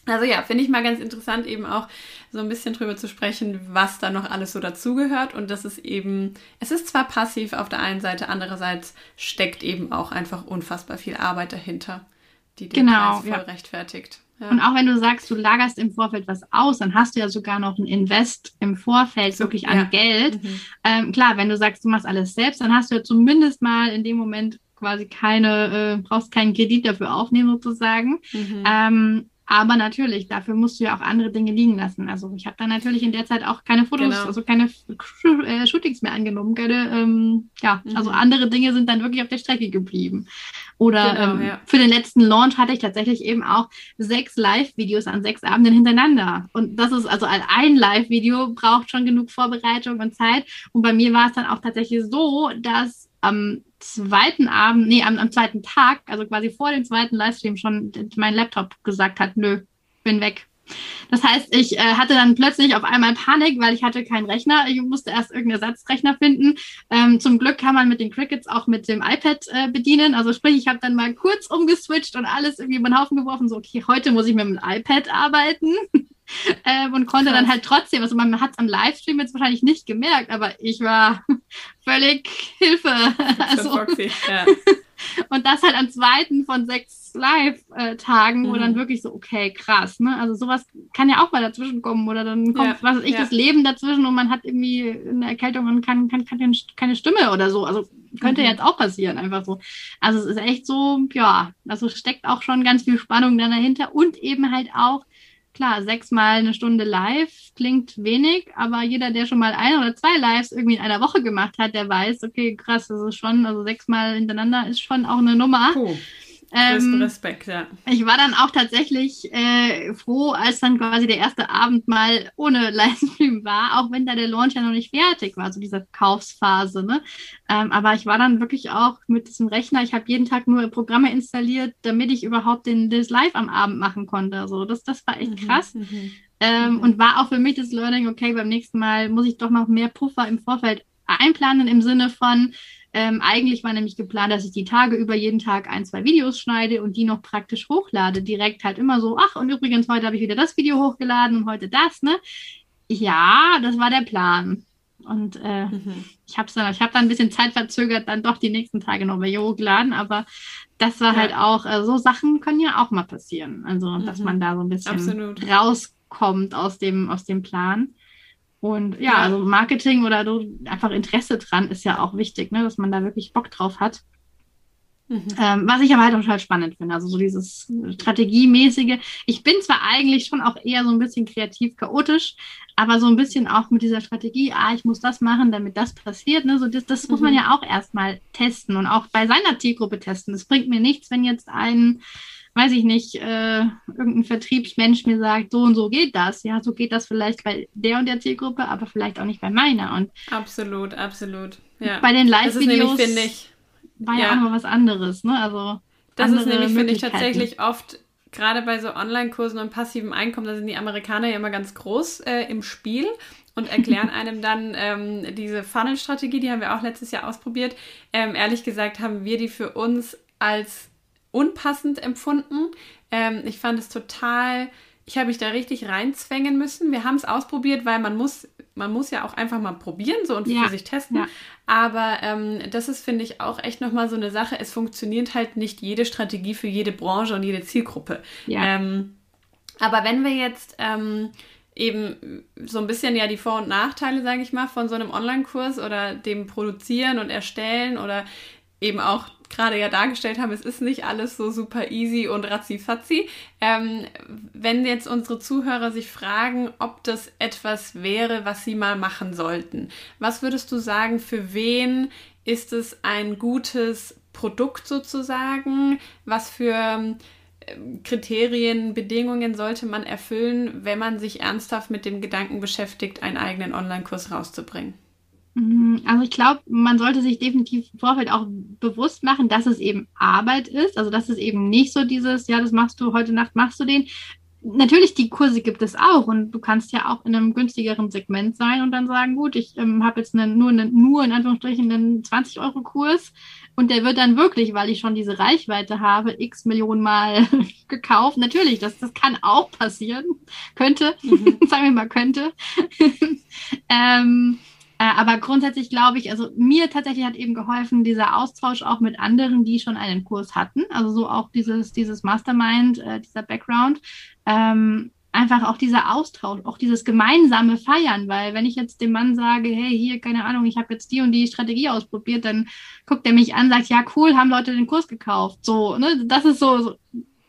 Also ja, finde ich mal ganz interessant, eben auch so ein bisschen drüber zu sprechen, was da noch alles so dazugehört. Und das ist eben, es ist zwar passiv auf der einen Seite, andererseits steckt eben auch einfach unfassbar viel Arbeit dahinter, die den genau, Preis voll ja. rechtfertigt. Ja. Und auch wenn du sagst, du lagerst im Vorfeld was aus, dann hast du ja sogar noch ein Invest im Vorfeld so, wirklich an ja. Geld. Mhm. Ähm, klar, wenn du sagst, du machst alles selbst, dann hast du ja zumindest mal in dem Moment quasi keine, äh, brauchst keinen Kredit dafür aufnehmen sozusagen. Mhm. Ähm, aber natürlich, dafür musst du ja auch andere Dinge liegen lassen. Also ich habe dann natürlich in der Zeit auch keine Fotos, genau. also keine äh, Shootings mehr angenommen. Keine, ähm, ja, mhm. also andere Dinge sind dann wirklich auf der Strecke geblieben. Oder genau, ähm, ja. für den letzten Launch hatte ich tatsächlich eben auch sechs Live-Videos an sechs Abenden hintereinander. Und das ist also ein Live-Video braucht schon genug Vorbereitung und Zeit. Und bei mir war es dann auch tatsächlich so, dass am zweiten Abend, nee, am, am zweiten Tag, also quasi vor dem zweiten Livestream schon mein Laptop gesagt hat, nö, bin weg. Das heißt, ich äh, hatte dann plötzlich auf einmal Panik, weil ich hatte keinen Rechner. Ich musste erst irgendeinen Ersatzrechner finden. Ähm, zum Glück kann man mit den Crickets auch mit dem iPad äh, bedienen. Also sprich, ich habe dann mal kurz umgeswitcht und alles irgendwie über den Haufen geworfen. So, okay, heute muss ich mit dem iPad arbeiten. ähm, und konnte Krass. dann halt trotzdem, also man hat es am Livestream jetzt wahrscheinlich nicht gemerkt, aber ich war völlig Hilfe. Also, ja. Und das halt am zweiten von sechs Live-Tagen, mhm. wo dann wirklich so, okay, krass, ne? Also sowas kann ja auch mal dazwischen kommen oder dann kommt, ja, was weiß ich, ja. das Leben dazwischen und man hat irgendwie eine Erkältung und kann, kann, kann keine Stimme oder so. Also könnte mhm. jetzt auch passieren, einfach so. Also es ist echt so, ja, also steckt auch schon ganz viel Spannung dann dahinter und eben halt auch, klar, sechsmal eine Stunde live klingt wenig, aber jeder, der schon mal ein oder zwei Lives irgendwie in einer Woche gemacht hat, der weiß, okay, krass, das ist schon, also sechsmal hintereinander ist schon auch eine Nummer. Cool. Ähm, Respekt, ja. Ich war dann auch tatsächlich äh, froh, als dann quasi der erste Abend mal ohne Livestream war, auch wenn da der Launch ja noch nicht fertig war, so diese Verkaufsphase. Ne? Ähm, aber ich war dann wirklich auch mit diesem Rechner, ich habe jeden Tag nur Programme installiert, damit ich überhaupt den, das Live am Abend machen konnte. Also das, das war echt mhm, krass. Mhm, ähm, mhm. Und war auch für mich das Learning, okay, beim nächsten Mal muss ich doch noch mehr Puffer im Vorfeld einplanen im Sinne von, ähm, eigentlich war nämlich geplant, dass ich die Tage über jeden Tag ein, zwei Videos schneide und die noch praktisch hochlade. Direkt halt immer so, ach, und übrigens, heute habe ich wieder das Video hochgeladen und heute das, ne? Ja, das war der Plan. Und äh, mhm. ich habe dann, ich habe dann ein bisschen Zeit verzögert, dann doch die nächsten Tage noch Video hochgeladen, aber das war ja. halt auch, äh, so Sachen können ja auch mal passieren. Also, mhm. dass man da so ein bisschen Absolut. rauskommt aus dem, aus dem Plan. Und ja, also Marketing oder so einfach Interesse dran ist ja auch wichtig, ne, dass man da wirklich Bock drauf hat. Mhm. Ähm, was ich aber halt total spannend finde, also so dieses Strategiemäßige. Ich bin zwar eigentlich schon auch eher so ein bisschen kreativ chaotisch, aber so ein bisschen auch mit dieser Strategie, ah, ich muss das machen, damit das passiert. Ne? So das, das mhm. muss man mhm. ja auch erstmal testen und auch bei seiner Zielgruppe testen. Es bringt mir nichts, wenn jetzt ein weiß ich nicht, äh, irgendein Vertriebsmensch mir sagt, so und so geht das. Ja, so geht das vielleicht bei der und der Zielgruppe, aber vielleicht auch nicht bei meiner. Und absolut, absolut. Ja. Bei den Live-Videos war ja, ja auch noch was anderes. Ne? Also das ist nämlich, finde ich, tatsächlich oft gerade bei so Online-Kursen und passivem Einkommen, da sind die Amerikaner ja immer ganz groß äh, im Spiel und erklären einem dann ähm, diese Funnel-Strategie, die haben wir auch letztes Jahr ausprobiert. Ähm, ehrlich gesagt haben wir die für uns als unpassend empfunden. Ähm, ich fand es total, ich habe mich da richtig reinzwängen müssen. Wir haben es ausprobiert, weil man muss, man muss ja auch einfach mal probieren so und ja. für sich testen. Ja. Aber ähm, das ist, finde ich, auch echt nochmal so eine Sache. Es funktioniert halt nicht jede Strategie für jede Branche und jede Zielgruppe. Ja. Ähm, aber wenn wir jetzt ähm, eben so ein bisschen ja die Vor- und Nachteile, sage ich mal, von so einem Online-Kurs oder dem Produzieren und Erstellen oder eben auch gerade ja dargestellt haben, es ist nicht alles so super easy und ratzi-fatzi. Ähm, wenn jetzt unsere Zuhörer sich fragen, ob das etwas wäre, was sie mal machen sollten, was würdest du sagen, für wen ist es ein gutes Produkt sozusagen? Was für ähm, Kriterien, Bedingungen sollte man erfüllen, wenn man sich ernsthaft mit dem Gedanken beschäftigt, einen eigenen Online-Kurs rauszubringen? Mhm, also ich glaube, man sollte sich definitiv im Vorfeld auch bewusst machen, dass es eben Arbeit ist. Also dass es eben nicht so dieses, ja, das machst du heute Nacht, machst du den. Natürlich, die Kurse gibt es auch und du kannst ja auch in einem günstigeren Segment sein und dann sagen, gut, ich ähm, habe jetzt eine, nur, eine, nur in Anführungsstrichen einen 20-Euro-Kurs und der wird dann wirklich, weil ich schon diese Reichweite habe, x Millionen Mal gekauft. Natürlich, das, das kann auch passieren. Könnte, mhm. sagen wir mal, könnte. ähm, äh, aber grundsätzlich glaube ich, also mir tatsächlich hat eben geholfen, dieser Austausch auch mit anderen, die schon einen Kurs hatten. Also so auch dieses, dieses Mastermind, äh, dieser Background. Ähm, einfach auch dieser Austausch, auch dieses gemeinsame Feiern, weil wenn ich jetzt dem Mann sage, hey, hier, keine Ahnung, ich habe jetzt die und die Strategie ausprobiert, dann guckt er mich an, sagt, ja, cool, haben Leute den Kurs gekauft. So, ne, das ist so, so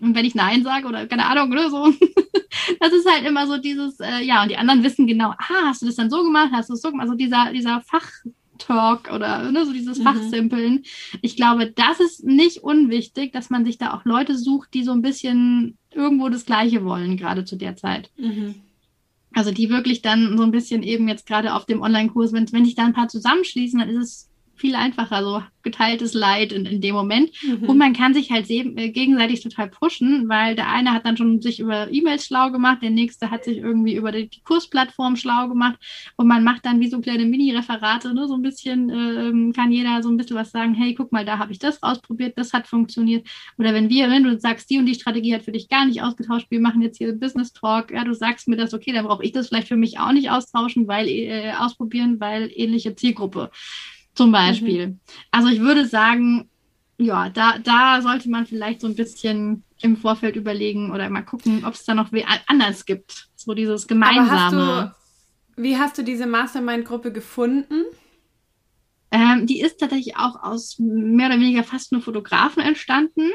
und wenn ich Nein sage oder keine Ahnung oder so, das ist halt immer so dieses, äh, ja, und die anderen wissen genau, ah, hast du das dann so gemacht, hast du es so gemacht, also dieser, dieser Fachtalk oder ne, so dieses mhm. Fachsimpeln. Ich glaube, das ist nicht unwichtig, dass man sich da auch Leute sucht, die so ein bisschen irgendwo das Gleiche wollen, gerade zu der Zeit. Mhm. Also die wirklich dann so ein bisschen eben jetzt gerade auf dem Online-Kurs, wenn, wenn sich da ein paar zusammenschließen, dann ist es viel einfacher, so geteiltes Leid in, in dem Moment. Mhm. Und man kann sich halt äh, gegenseitig total pushen, weil der eine hat dann schon sich über E-Mails schlau gemacht, der nächste hat sich irgendwie über die, die Kursplattform schlau gemacht und man macht dann wie so kleine Mini-Referate, ne? so ein bisschen äh, kann jeder so ein bisschen was sagen, hey, guck mal, da habe ich das ausprobiert, das hat funktioniert. Oder wenn wir, wenn du sagst, die und die Strategie hat für dich gar nicht ausgetauscht, wir machen jetzt hier Business Talk, ja, du sagst mir das, okay, dann brauche ich das vielleicht für mich auch nicht austauschen, weil äh, ausprobieren, weil ähnliche Zielgruppe zum Beispiel. Mhm. Also ich würde sagen, ja, da, da sollte man vielleicht so ein bisschen im Vorfeld überlegen oder mal gucken, ob es da noch anders gibt. So dieses gemeinsame. Hast du, wie hast du diese Mastermind-Gruppe gefunden? Ähm, die ist tatsächlich auch aus mehr oder weniger fast nur Fotografen entstanden.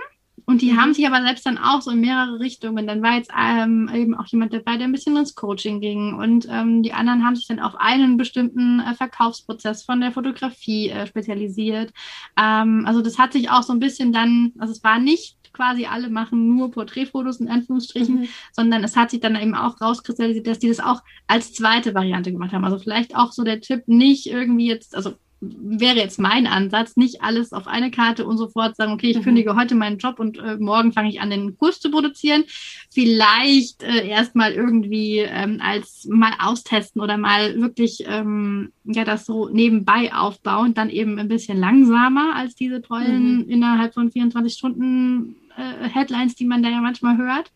Und die mhm. haben sich aber selbst dann auch so in mehrere Richtungen. Dann war jetzt ähm, eben auch jemand dabei, der ein bisschen ins Coaching ging. Und ähm, die anderen haben sich dann auf einen bestimmten äh, Verkaufsprozess von der Fotografie äh, spezialisiert. Ähm, also das hat sich auch so ein bisschen dann, also es war nicht quasi alle machen nur Porträtfotos in Anführungsstrichen, mhm. sondern es hat sich dann eben auch rauskristallisiert, dass die das auch als zweite Variante gemacht haben. Also vielleicht auch so der Tipp, nicht irgendwie jetzt, also wäre jetzt mein Ansatz, nicht alles auf eine Karte und sofort sagen, okay, ich mhm. kündige heute meinen Job und äh, morgen fange ich an, den Kurs zu produzieren. Vielleicht äh, erstmal irgendwie ähm, als mal austesten oder mal wirklich ähm, ja das so nebenbei aufbauen, dann eben ein bisschen langsamer als diese tollen mhm. innerhalb von 24 Stunden äh, Headlines, die man da ja manchmal hört.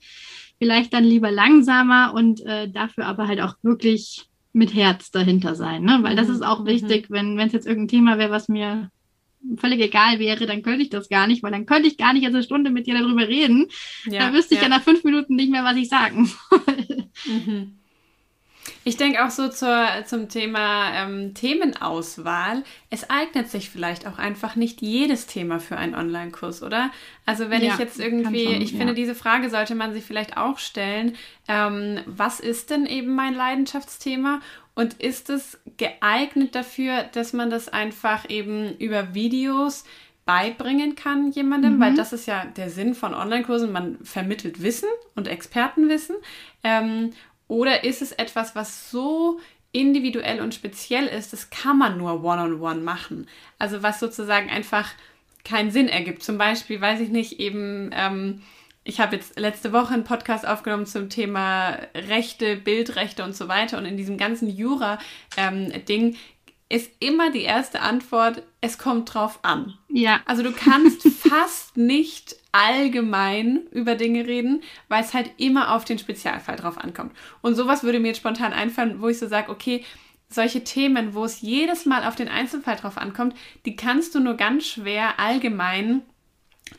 Vielleicht dann lieber langsamer und äh, dafür aber halt auch wirklich mit Herz dahinter sein, ne? Weil das mhm. ist auch wichtig, mhm. wenn es jetzt irgendein Thema wäre, was mir völlig egal wäre, dann könnte ich das gar nicht, weil dann könnte ich gar nicht jetzt eine Stunde mit dir darüber reden. Ja, da wüsste ich ja. ja nach fünf Minuten nicht mehr, was ich sagen soll. Mhm. Ich denke auch so zur, zum Thema ähm, Themenauswahl. Es eignet sich vielleicht auch einfach nicht jedes Thema für einen Online-Kurs, oder? Also wenn ja, ich jetzt irgendwie, schon, ich ja. finde, diese Frage sollte man sich vielleicht auch stellen. Ähm, was ist denn eben mein Leidenschaftsthema? Und ist es geeignet dafür, dass man das einfach eben über Videos beibringen kann jemandem, mhm. weil das ist ja der Sinn von Online-Kursen. Man vermittelt Wissen und Expertenwissen. Ähm, oder ist es etwas, was so individuell und speziell ist, das kann man nur one-on-one -on -one machen. Also was sozusagen einfach keinen Sinn ergibt. Zum Beispiel, weiß ich nicht, eben, ähm, ich habe jetzt letzte Woche einen Podcast aufgenommen zum Thema Rechte, Bildrechte und so weiter. Und in diesem ganzen Jura-Ding ähm, ist immer die erste Antwort, es kommt drauf an. Ja. Also du kannst fast nicht allgemein über Dinge reden, weil es halt immer auf den Spezialfall drauf ankommt. Und sowas würde mir jetzt spontan einfallen, wo ich so sage, okay, solche Themen, wo es jedes Mal auf den Einzelfall drauf ankommt, die kannst du nur ganz schwer allgemein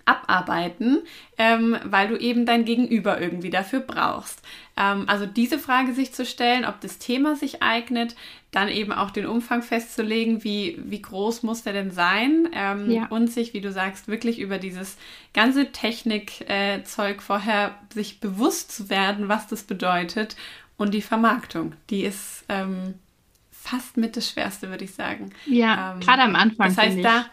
abarbeiten, ähm, weil du eben dein Gegenüber irgendwie dafür brauchst. Ähm, also diese Frage sich zu stellen, ob das Thema sich eignet, dann eben auch den Umfang festzulegen, wie, wie groß muss der denn sein ähm, ja. und sich, wie du sagst, wirklich über dieses ganze Technikzeug äh, vorher sich bewusst zu werden, was das bedeutet und die Vermarktung, die ist ähm, fast mit das Schwerste, würde ich sagen. Ja, ähm, gerade am Anfang. Das heißt, da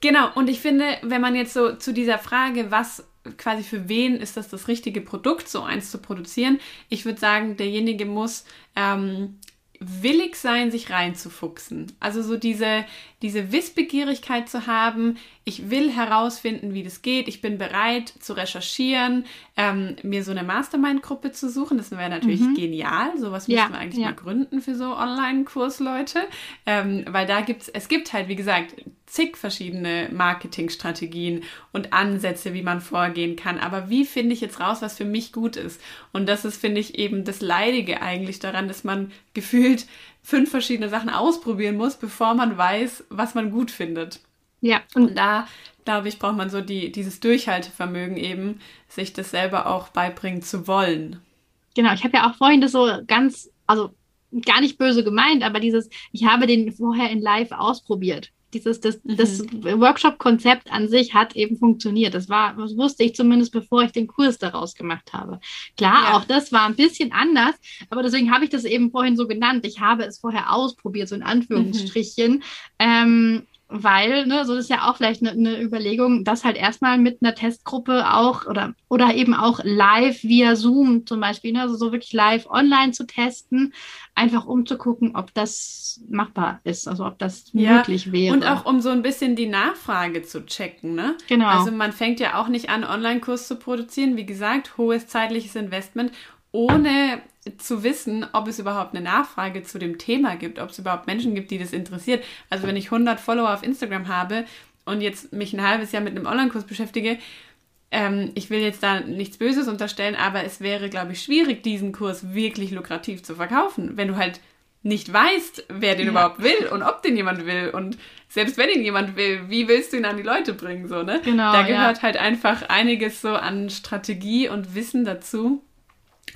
Genau, und ich finde, wenn man jetzt so zu dieser Frage, was quasi für wen ist das das richtige Produkt, so eins zu produzieren, ich würde sagen, derjenige muss ähm, willig sein, sich reinzufuchsen. Also so diese, diese Wissbegierigkeit zu haben, ich will herausfinden, wie das geht, ich bin bereit zu recherchieren, ähm, mir so eine Mastermind-Gruppe zu suchen, das wäre natürlich mhm. genial, sowas ja, müssen wir eigentlich ja. mal gründen für so Online-Kursleute, ähm, weil da gibt es, es gibt halt, wie gesagt, zig verschiedene Marketingstrategien und Ansätze, wie man vorgehen kann. Aber wie finde ich jetzt raus, was für mich gut ist? Und das ist, finde ich, eben das Leidige eigentlich daran, dass man gefühlt fünf verschiedene Sachen ausprobieren muss, bevor man weiß, was man gut findet. Ja. Und da, glaube ich, braucht man so die, dieses Durchhaltevermögen eben, sich das selber auch beibringen zu wollen. Genau, ich habe ja auch vorhin das so ganz, also gar nicht böse gemeint, aber dieses, ich habe den vorher in Live ausprobiert dieses, das, mhm. das Workshop-Konzept an sich hat eben funktioniert. Das war, das wusste ich zumindest, bevor ich den Kurs daraus gemacht habe. Klar, ja. auch das war ein bisschen anders, aber deswegen habe ich das eben vorhin so genannt. Ich habe es vorher ausprobiert, so in Anführungsstrichen. Mhm. Ähm, weil, ne, so ist ja auch vielleicht eine, eine Überlegung, das halt erstmal mit einer Testgruppe auch oder, oder eben auch live via Zoom zum Beispiel, ne, also so wirklich live online zu testen, einfach um zu gucken, ob das machbar ist, also ob das ja, möglich wäre. Und auch um so ein bisschen die Nachfrage zu checken, ne? Genau. Also man fängt ja auch nicht an, Online-Kurs zu produzieren. Wie gesagt, hohes zeitliches Investment ohne zu wissen, ob es überhaupt eine Nachfrage zu dem Thema gibt, ob es überhaupt Menschen gibt, die das interessiert. Also wenn ich 100 Follower auf Instagram habe und jetzt mich ein halbes Jahr mit einem Online-Kurs beschäftige, ähm, ich will jetzt da nichts Böses unterstellen, aber es wäre, glaube ich, schwierig, diesen Kurs wirklich lukrativ zu verkaufen, wenn du halt nicht weißt, wer den ja. überhaupt will und ob den jemand will und selbst wenn ihn jemand will, wie willst du ihn an die Leute bringen, so, ne? Genau. Da gehört ja. halt einfach einiges so an Strategie und Wissen dazu,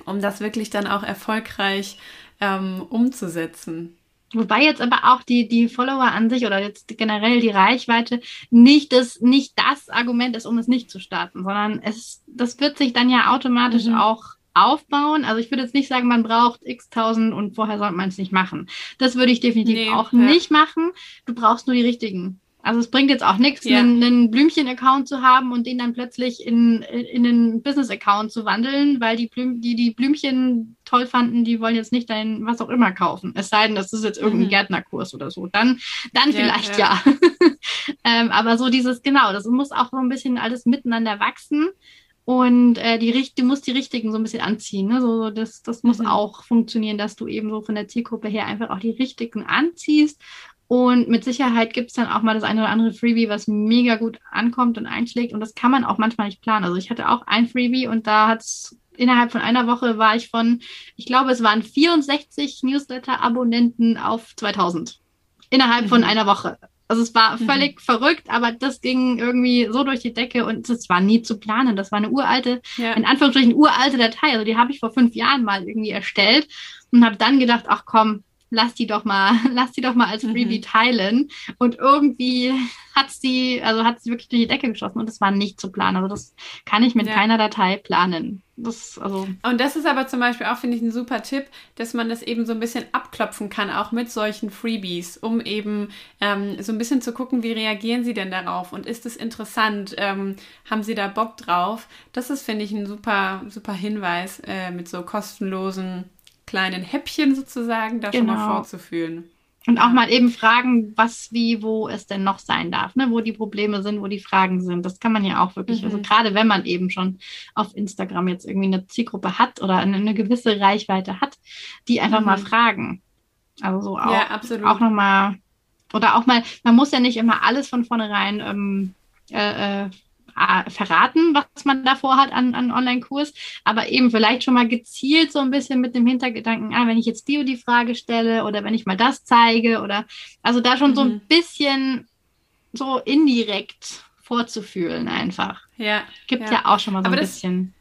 um das wirklich dann auch erfolgreich ähm, umzusetzen. Wobei jetzt aber auch die, die Follower an sich oder jetzt generell die Reichweite nicht das, nicht das Argument ist, um es nicht zu starten, sondern es, das wird sich dann ja automatisch mhm. auch aufbauen. Also ich würde jetzt nicht sagen, man braucht x tausend und vorher sollte man es nicht machen. Das würde ich definitiv nee, auch ja. nicht machen. Du brauchst nur die richtigen. Also es bringt jetzt auch nichts, ja. einen, einen Blümchen-Account zu haben und den dann plötzlich in, in einen Business-Account zu wandeln, weil die, Blüm, die die Blümchen toll fanden, die wollen jetzt nicht dein was auch immer kaufen. Es sei denn, das ist jetzt irgendein mhm. Gärtnerkurs oder so. Dann, dann ja, vielleicht ja. ja. ähm, aber so dieses, genau, das muss auch so ein bisschen alles miteinander wachsen. Und äh, die, du musst die richtigen so ein bisschen anziehen. Ne? So, das, das muss mhm. auch funktionieren, dass du eben so von der Zielgruppe her einfach auch die richtigen anziehst und mit Sicherheit gibt es dann auch mal das eine oder andere Freebie, was mega gut ankommt und einschlägt. Und das kann man auch manchmal nicht planen. Also ich hatte auch ein Freebie und da hat es innerhalb von einer Woche war ich von, ich glaube, es waren 64 Newsletter-Abonnenten auf 2000. Innerhalb mhm. von einer Woche. Also es war mhm. völlig mhm. verrückt, aber das ging irgendwie so durch die Decke und es war nie zu planen. Das war eine uralte, ja. in Anführungsstrichen uralte Datei. Also die habe ich vor fünf Jahren mal irgendwie erstellt und habe dann gedacht, ach komm, lass die doch mal, lass die doch mal als Freebie mhm. teilen. Und irgendwie hat sie, also hat sie wirklich durch die Decke geschossen und das war nicht zu planen. Also das kann ich mit ja. keiner Datei planen. Das, also und das ist aber zum Beispiel auch, finde ich, ein super Tipp, dass man das eben so ein bisschen abklopfen kann, auch mit solchen Freebies, um eben ähm, so ein bisschen zu gucken, wie reagieren sie denn darauf und ist es interessant, ähm, haben sie da Bock drauf? Das ist, finde ich, ein super, super Hinweis äh, mit so kostenlosen kleinen Häppchen sozusagen da genau. schon mal genau. vorzuführen. Und auch mal eben fragen, was, wie, wo es denn noch sein darf, ne? wo die Probleme sind, wo die Fragen sind. Das kann man ja auch wirklich, also mhm. also gerade wenn man eben schon auf Instagram jetzt irgendwie eine Zielgruppe hat oder eine, eine gewisse Reichweite hat, die einfach mhm. mal fragen. Also so auch, ja, absolut. auch nochmal, oder auch mal, man muss ja nicht immer alles von vornherein ähm, äh, äh äh, verraten, was man davor hat an, an Online-Kurs, aber eben vielleicht schon mal gezielt so ein bisschen mit dem Hintergedanken, ah, wenn ich jetzt die die Frage stelle oder wenn ich mal das zeige oder also da schon mhm. so ein mhm. bisschen so indirekt vorzufühlen einfach. Ja. Gibt ja, ja auch schon mal so aber ein bisschen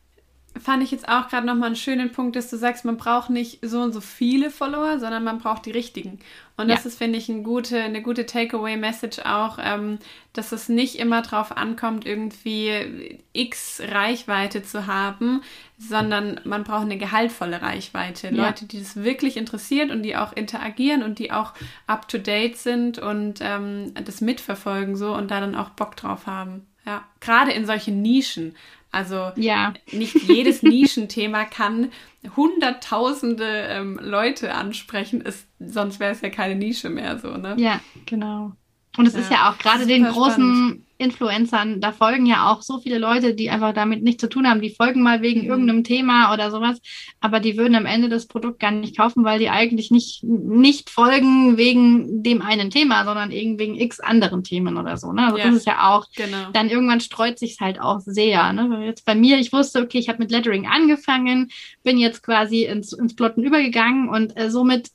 fand ich jetzt auch gerade nochmal einen schönen Punkt, dass du sagst, man braucht nicht so und so viele Follower, sondern man braucht die richtigen. Und das ja. ist, finde ich, eine gute, eine gute Takeaway-Message auch, ähm, dass es nicht immer darauf ankommt, irgendwie x Reichweite zu haben, sondern man braucht eine gehaltvolle Reichweite. Ja. Leute, die das wirklich interessiert und die auch interagieren und die auch up-to-date sind und ähm, das mitverfolgen so und da dann auch Bock drauf haben. Ja, gerade in solchen Nischen. Also ja. nicht jedes Nischenthema kann hunderttausende ähm, Leute ansprechen, ist, sonst wäre es ja keine Nische mehr so, ne? Ja, genau. Und es ja, ist ja auch gerade den großen spannend. Influencern, da folgen ja auch so viele Leute, die einfach damit nichts zu tun haben. Die folgen mal wegen mhm. irgendeinem Thema oder sowas, aber die würden am Ende das Produkt gar nicht kaufen, weil die eigentlich nicht, nicht folgen wegen dem einen Thema, sondern eben wegen x anderen Themen oder so. Ne? Also ja, das ist ja auch, genau. dann irgendwann streut sich halt auch sehr. Ne? Jetzt bei mir, ich wusste, okay, ich habe mit Lettering angefangen, bin jetzt quasi ins, ins Plotten übergegangen und äh, somit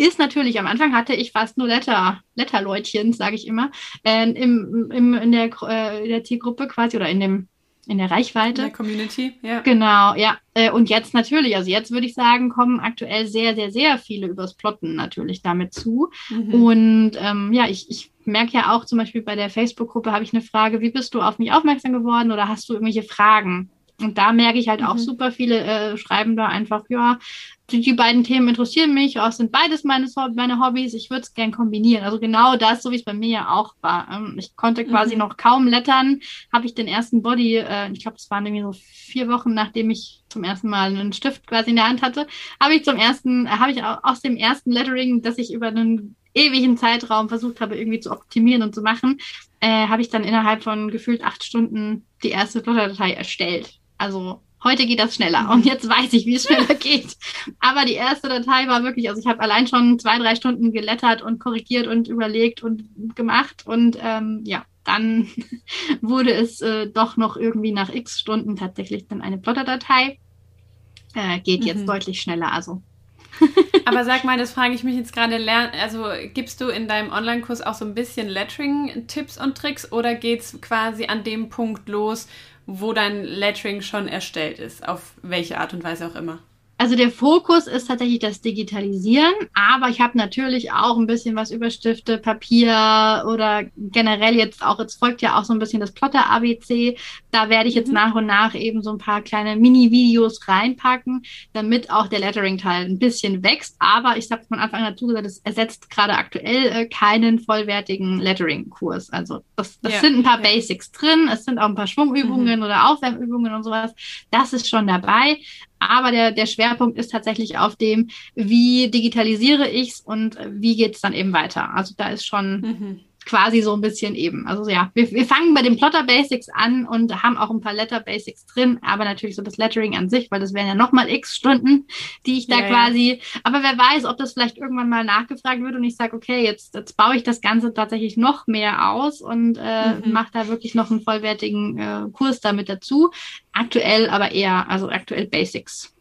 ist natürlich, am Anfang hatte ich fast nur Letter, Letterleutchen, sage ich immer, äh, im, im, in, der, äh, der Zielgruppe quasi oder in dem in der Reichweite. In der Community, ja. Genau, ja. Äh, und jetzt natürlich, also jetzt würde ich sagen, kommen aktuell sehr, sehr, sehr viele übers Plotten natürlich damit zu. Mhm. Und ähm, ja, ich, ich merke ja auch zum Beispiel bei der Facebook-Gruppe habe ich eine Frage, wie bist du auf mich aufmerksam geworden oder hast du irgendwelche Fragen? Und da merke ich halt mhm. auch super viele äh, schreiben da einfach, ja, die, die beiden Themen interessieren mich, auch sind beides meine, meine Hobbys, ich würde es gern kombinieren. Also genau das, so wie es bei mir ja auch war. Ähm, ich konnte quasi mhm. noch kaum lettern, habe ich den ersten Body, äh, ich glaube, es waren irgendwie so vier Wochen, nachdem ich zum ersten Mal einen Stift quasi in der Hand hatte, habe ich zum ersten, äh, habe ich aus dem ersten Lettering, das ich über einen ewigen Zeitraum versucht habe, irgendwie zu optimieren und zu machen, äh, habe ich dann innerhalb von gefühlt acht Stunden die erste Plotterdatei erstellt. Also heute geht das schneller und jetzt weiß ich, wie es schneller geht. Aber die erste Datei war wirklich, also ich habe allein schon zwei, drei Stunden gelettert und korrigiert und überlegt und gemacht und ähm, ja, dann wurde es äh, doch noch irgendwie nach x Stunden tatsächlich dann eine Plotterdatei. Äh, geht jetzt mhm. deutlich schneller, also Aber sag mal, das frage ich mich jetzt gerade. Also gibst du in deinem Online-Kurs auch so ein bisschen Lettering-Tipps und Tricks oder geht es quasi an dem Punkt los, wo dein Lettering schon erstellt ist? Auf welche Art und Weise auch immer? Also der Fokus ist tatsächlich das Digitalisieren, aber ich habe natürlich auch ein bisschen was über Stifte, Papier oder generell jetzt auch, jetzt folgt ja auch so ein bisschen das Plotter-ABC. Da werde ich jetzt mhm. nach und nach eben so ein paar kleine Mini-Videos reinpacken, damit auch der Lettering-Teil ein bisschen wächst. Aber ich habe von Anfang an dazu gesagt, es ersetzt gerade aktuell äh, keinen vollwertigen Lettering-Kurs. Also das, das ja, sind ein paar ja. Basics drin, es sind auch ein paar Schwungübungen mhm. oder Aufwärmübungen und sowas. Das ist schon dabei. Aber der, der Schwerpunkt ist tatsächlich auf dem, wie digitalisiere ich es und wie geht es dann eben weiter. Also da ist schon mhm. Quasi so ein bisschen eben. Also ja, wir, wir fangen bei den Plotter Basics an und haben auch ein paar Letter Basics drin, aber natürlich so das Lettering an sich, weil das wären ja nochmal x Stunden, die ich da ja, quasi. Ja. Aber wer weiß, ob das vielleicht irgendwann mal nachgefragt wird und ich sage, okay, jetzt, jetzt baue ich das Ganze tatsächlich noch mehr aus und äh, mhm. mache da wirklich noch einen vollwertigen äh, Kurs damit dazu. Aktuell aber eher, also aktuell Basics.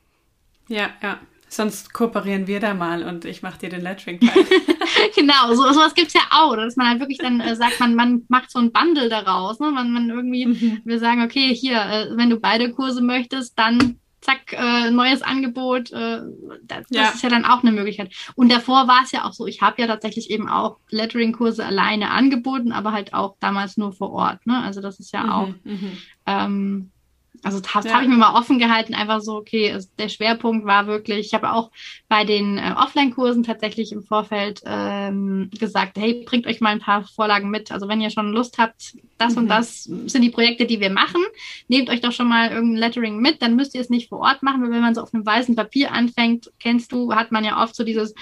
Ja, ja. Sonst kooperieren wir da mal und ich mache dir den lettering Genau, so, sowas gibt es ja auch, dass man halt wirklich dann äh, sagt, man, man macht so ein Bundle daraus. Ne? Man, man irgendwie, mhm. wir sagen, okay, hier, äh, wenn du beide Kurse möchtest, dann zack, äh, neues Angebot. Äh, das, ja. das ist ja dann auch eine Möglichkeit. Und davor war es ja auch so, ich habe ja tatsächlich eben auch Lettering-Kurse alleine angeboten, aber halt auch damals nur vor Ort. Ne? Also das ist ja mhm, auch. Mhm. Ähm, also das ja. habe ich mir mal offen gehalten, einfach so, okay, also der Schwerpunkt war wirklich, ich habe auch bei den äh, Offline-Kursen tatsächlich im Vorfeld ähm, gesagt, hey, bringt euch mal ein paar Vorlagen mit. Also wenn ihr schon Lust habt, das mhm. und das sind die Projekte, die wir machen, nehmt euch doch schon mal irgendein Lettering mit, dann müsst ihr es nicht vor Ort machen, weil wenn man so auf einem weißen Papier anfängt, kennst du, hat man ja oft so dieses,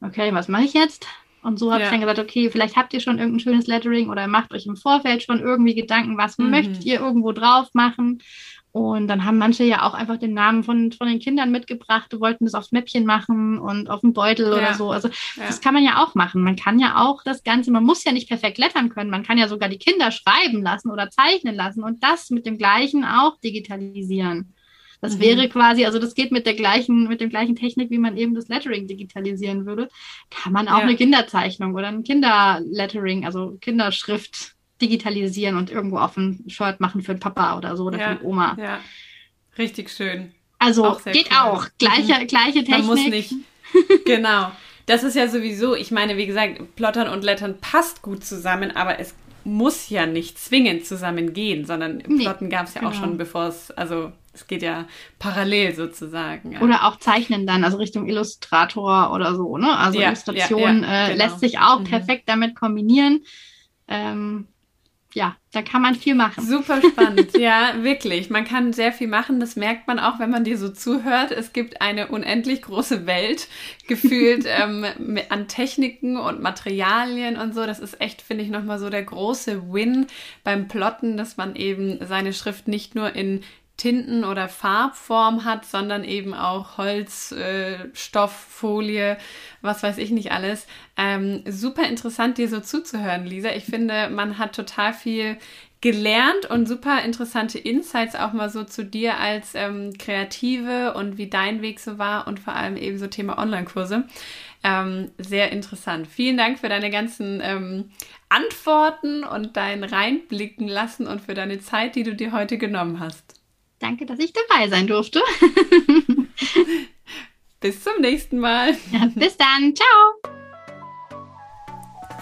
okay, was mache ich jetzt? Und so habe ja. ich dann gesagt, okay, vielleicht habt ihr schon irgendein schönes Lettering oder macht euch im Vorfeld schon irgendwie Gedanken, was mhm. möchtet ihr irgendwo drauf machen. Und dann haben manche ja auch einfach den Namen von, von den Kindern mitgebracht, wollten das aufs Mäppchen machen und auf dem Beutel ja. oder so. Also ja. das kann man ja auch machen. Man kann ja auch das Ganze, man muss ja nicht perfekt lettern können, man kann ja sogar die Kinder schreiben lassen oder zeichnen lassen und das mit dem gleichen auch digitalisieren. Das mhm. wäre quasi, also das geht mit der gleichen, mit dem gleichen Technik, wie man eben das Lettering digitalisieren würde. Kann man auch ja. eine Kinderzeichnung oder ein Kinderlettering, also Kinderschrift digitalisieren und irgendwo auf ein Shirt machen für den Papa oder so oder ja, für die Oma. Ja, richtig schön. Also auch geht cool. auch. Gleiche, mhm. gleiche Technik. Man muss nicht. genau. Das ist ja sowieso, ich meine, wie gesagt, Plottern und Lettern passt gut zusammen, aber es muss ja nicht zwingend zusammengehen, sondern nee, Plotten gab es ja genau. auch schon, bevor es, also es geht ja parallel sozusagen. Ja. Oder auch zeichnen dann, also Richtung Illustrator oder so, ne? Also ja, Illustration ja, äh, genau. lässt sich auch mhm. perfekt damit kombinieren. Ähm, ja, da kann man viel machen. Super spannend, ja, wirklich. Man kann sehr viel machen. Das merkt man auch, wenn man dir so zuhört. Es gibt eine unendlich große Welt gefühlt ähm, an Techniken und Materialien und so. Das ist echt, finde ich, nochmal so der große Win beim Plotten, dass man eben seine Schrift nicht nur in Tinten- oder Farbform hat, sondern eben auch Holz, äh, Stoff, Folie, was weiß ich nicht alles. Ähm, super interessant, dir so zuzuhören, Lisa. Ich finde, man hat total viel gelernt und super interessante Insights auch mal so zu dir als ähm, Kreative und wie dein Weg so war und vor allem eben so Thema Online-Kurse. Ähm, sehr interessant. Vielen Dank für deine ganzen ähm, Antworten und dein Reinblicken lassen und für deine Zeit, die du dir heute genommen hast. Danke, dass ich dabei sein durfte. bis zum nächsten Mal. Ja, bis dann. Ciao.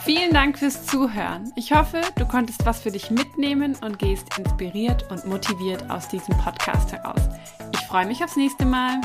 Vielen Dank fürs Zuhören. Ich hoffe, du konntest was für dich mitnehmen und gehst inspiriert und motiviert aus diesem Podcast heraus. Ich freue mich aufs nächste Mal.